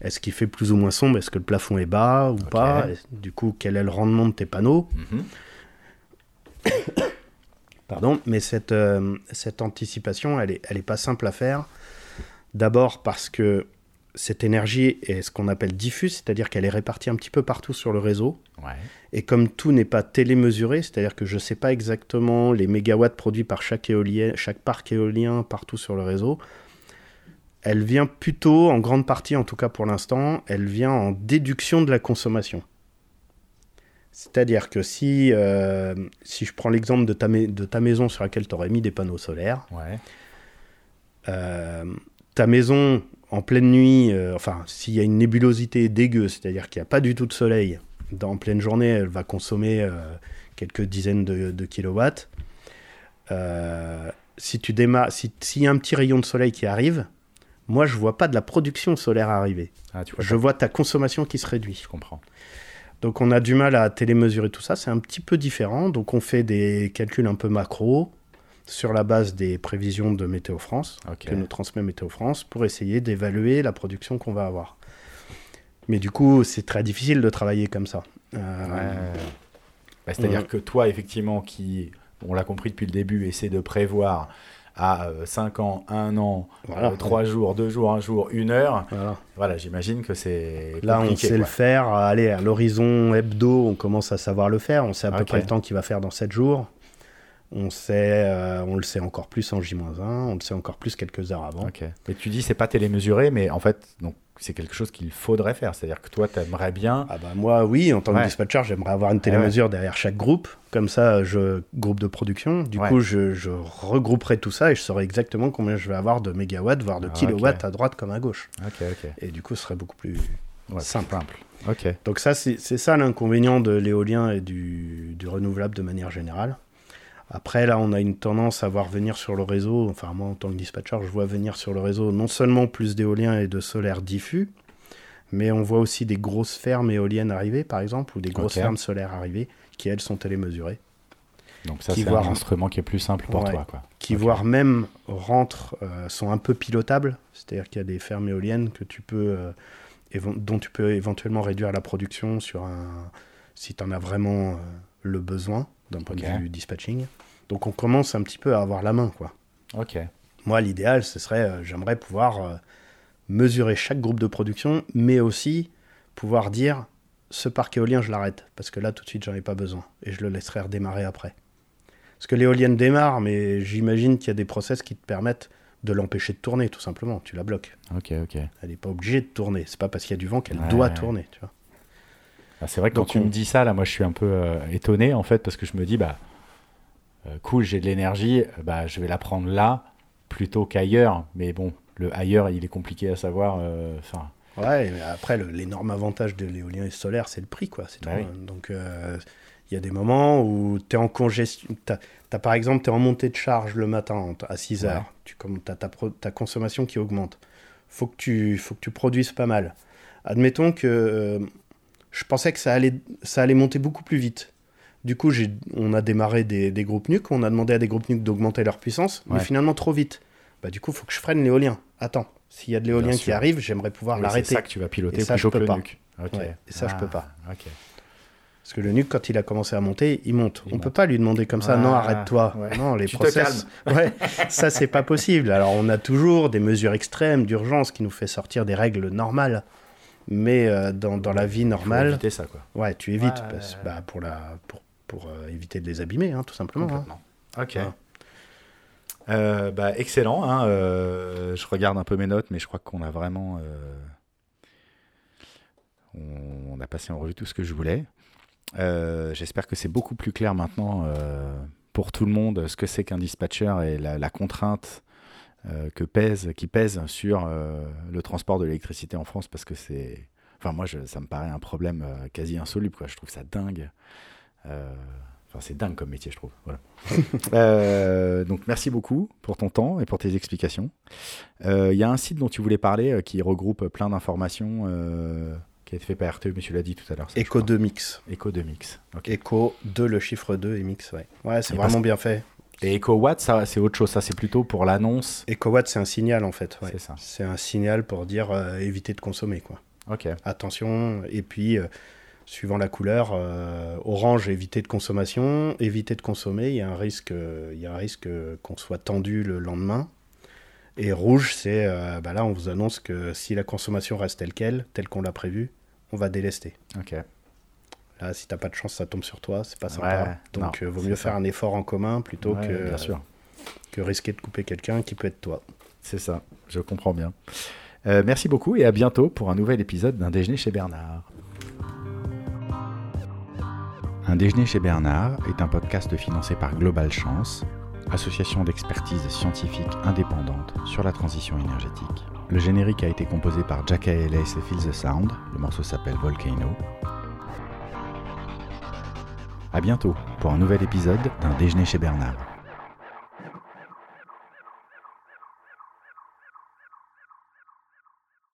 Est-ce qu'il fait plus ou moins sombre? Est-ce que le plafond est bas ou pas? Du coup, quel est le rendement de tes panneaux? Mhm. Pardon, mais cette, euh, cette anticipation, elle n'est elle est pas simple à faire. D'abord parce que cette énergie est ce qu'on appelle diffuse, c'est-à-dire qu'elle est répartie un petit peu partout sur le réseau. Ouais. Et comme tout n'est pas télémesuré, c'est-à-dire que je ne sais pas exactement les mégawatts produits par chaque, éolien, chaque parc éolien partout sur le réseau, elle vient plutôt, en grande partie en tout cas pour l'instant, elle vient en déduction de la consommation. C'est-à-dire que si, euh, si je prends l'exemple de ta, mai- de ta maison sur laquelle tu aurais mis des panneaux solaires, Ouais. euh, ta maison en pleine nuit, euh, enfin, s'il y a une nébulosité dégueu, c'est-à-dire qu'il n'y a pas du tout de soleil, dans en pleine journée, elle va consommer euh, quelques dizaines de, de kilowatts. Euh, si tu démarres, si- s'il y a un petit rayon de soleil qui arrive, moi je vois pas de la production solaire arriver. Ah, tu vois, Je vois ta consommation qui se réduit. je comprends. Donc on a du mal à télémesurer tout ça, c'est un petit peu différent. Donc on fait des calculs un peu macro sur la base des prévisions de Météo France que nous transmet Météo France pour essayer d'évaluer la production qu'on va avoir. Mais du coup, c'est très difficile de travailler comme ça. Euh, Ouais. Bah, C'est-à-dire Ouais. que toi, effectivement, qui, on l'a compris depuis le début, essaie de prévoir à 5 ans, 1 an, Voilà. 3 jours, 2 jours, 1 jour, 1 heure, voilà. voilà, j'imagine que c'est Là, on sait le faire. Allez, à l'horizon hebdo, on commence à savoir le faire. On sait à peu près le temps qu'il va faire dans 7 jours. On, sait, euh, on le sait encore plus en J-1, on le sait encore plus quelques heures avant. Ok. Et tu dis c'est pas télémesuré, mais en fait, donc c'est quelque chose qu'il faudrait faire. C'est-à-dire que toi, tu aimerais bien. Ah bah moi oui, en tant Ouais. que dispatcher, j'aimerais avoir une télémesure derrière chaque groupe. Comme ça, je groupe de production. Du Ouais. coup, je, je regrouperai tout ça et je saurai exactement combien je vais avoir de mégawatts, voire de Ah, kilowatts à droite comme à gauche. Et du coup, ce serait beaucoup plus simple. Donc ça, c'est c'est ça l'inconvénient de l'éolien et du, du renouvelable de manière générale. Après, là, on a une tendance à voir venir sur le réseau, enfin moi en tant que dispatcher, je vois venir sur le réseau non seulement plus d'éolien et de solaire diffus, mais on voit aussi des grosses fermes éoliennes arriver, par exemple, ou des grosses fermes solaires arriver, qui elles sont télémesurées, Donc ça, c'est voit- un instrument qui est plus simple pour Ouais. toi, quoi. qui voire même rentrent, euh, sont un peu pilotables, c'est-à-dire qu'il y a des fermes éoliennes que tu peux, euh, dont tu peux éventuellement réduire la production sur un, si tu en as vraiment euh, le besoin d'un point de vue dispatching. Donc on commence un petit peu à avoir la main, quoi. Ok. Moi, l'idéal, ce serait, euh, j'aimerais pouvoir euh, mesurer chaque groupe de production, mais aussi pouvoir dire, ce parc éolien, je l'arrête, parce que là, tout de suite, j'en ai pas besoin, et je le laisserai redémarrer après. Parce que l'éolienne démarre, mais j'imagine qu'il y a des process qui te permettent de l'empêcher de tourner, tout simplement. Tu la bloques. Ok, ok. Elle n'est pas obligée de tourner. C'est pas parce qu'il y a du vent qu'elle Ouais, doit ouais. tourner, tu vois. Ah, c'est vrai que quand Donc tu on- me dis ça, là, moi, je suis un peu euh, étonné, en fait, parce que je me dis, bah, euh, cool, j'ai de l'énergie, euh, bah, je vais la prendre là plutôt qu'ailleurs. Mais bon, le ailleurs, il est compliqué à savoir. euh, Enfin, Ouais, mais après, l'énorme avantage de l'éolien et solaire, c'est le prix, quoi. C'est Bah oui. hein. Donc, euh, il y a des moments où tu es en congestion. As, par exemple, tu es en montée de charge le matin à 6 Ouais. heures. Tu as ta, pro- ta consommation qui augmente. faut que tu faut que tu produises pas mal. Admettons que euh, je pensais que ça allait, ça allait monter beaucoup plus vite. Du coup, j'ai- on a démarré des, des groupes nuques, on a demandé à des groupes nuques d'augmenter leur puissance, mais finalement trop vite. Bah, du coup, il faut que je freine l'éolien. Attends, s'il y a de l'éolien qui arrive, j'aimerais pouvoir oui, c'est l'arrêter. ça que tu vas piloter Et ça, je que peux le pas. nuque. Ok. Ouais, et ça, je peux pas. Ok. Parce que le nuque, quand il a commencé à monter, il monte. Il on peut monte. pas lui demander comme ça, Ah, non, arrête-toi. ouais. Non, les Tu te process. Ouais, ça, c'est pas possible. Alors, on a toujours des mesures extrêmes d'urgence qui nous fait sortir des règles normales. Mais euh, dans, dans la vie Il faut normale, éviter ça, quoi. ouais, tu évites Ouais, parce- ouais, bah, pour, la, pour, pour euh, éviter de les abîmer, hein, tout simplement. hein. Ok. Voilà. Euh, bah, excellent. hein, euh, je regarde un peu mes notes, mais je crois qu'on a vraiment. euh, on, on a passé en revue tout ce que je voulais. Euh, J'espère que c'est beaucoup plus clair maintenant euh, pour tout le monde ce que c'est qu'un dispatcher et la, la contrainte euh, que pèse, qui pèse sur euh, le transport de l'électricité en France, parce que c'est. Enfin, moi, je- ça me paraît un problème euh, quasi insoluble. Quoi. Je trouve ça dingue. Euh, Enfin, c'est dingue comme métier, je trouve. Voilà. Euh, donc, merci beaucoup pour ton temps et pour tes explications. Euh, Il y a un site dont tu voulais parler euh, qui regroupe plein d'informations euh, qui a été fait par RTE, mais tu l'as dit tout à l'heure. crois. 2 mix. Echo de mix. ok. Echo 2, le chiffre 2 et mix, ouais. Ouais, c'est vraiment parce- bien fait. Et Echo Watt, ça, c'est autre chose. Ça, c'est plutôt pour l'annonce. Echo Watt, c'est un signal en fait. ouais. C'est ça. C'est un signal pour dire euh, éviter de consommer, quoi. Ok. Attention, et puis euh, suivant la couleur, euh, orange, éviter de consommation, éviter de consommer, il y a un risque, euh, il y a un risque qu'on soit tendu le lendemain. Et rouge, c'est bah là, on vous annonce que si la consommation reste telle qu'elle, telle qu'on l'a prévu, on va délester. Ok. Là, si t'as pas de chance, ça tombe sur toi, c'est pas Ouais, sympa. Donc, non, euh, vaut mieux ça. faire un effort en commun plutôt Ouais, que, Bien sûr. que risquer de couper quelqu'un qui peut être toi. C'est ça. Je comprends bien. Euh, merci beaucoup et à bientôt pour un nouvel épisode d'un déjeuner chez Bernard. Un déjeuner chez Bernard est un podcast financé par Global Chance, association d'expertise scientifique indépendante sur la transition énergétique. Le générique a été composé par Jack ALS et Feel the Sound. Le morceau s'appelle Volcano. À bientôt pour un nouvel épisode d'un déjeuner chez Bernard.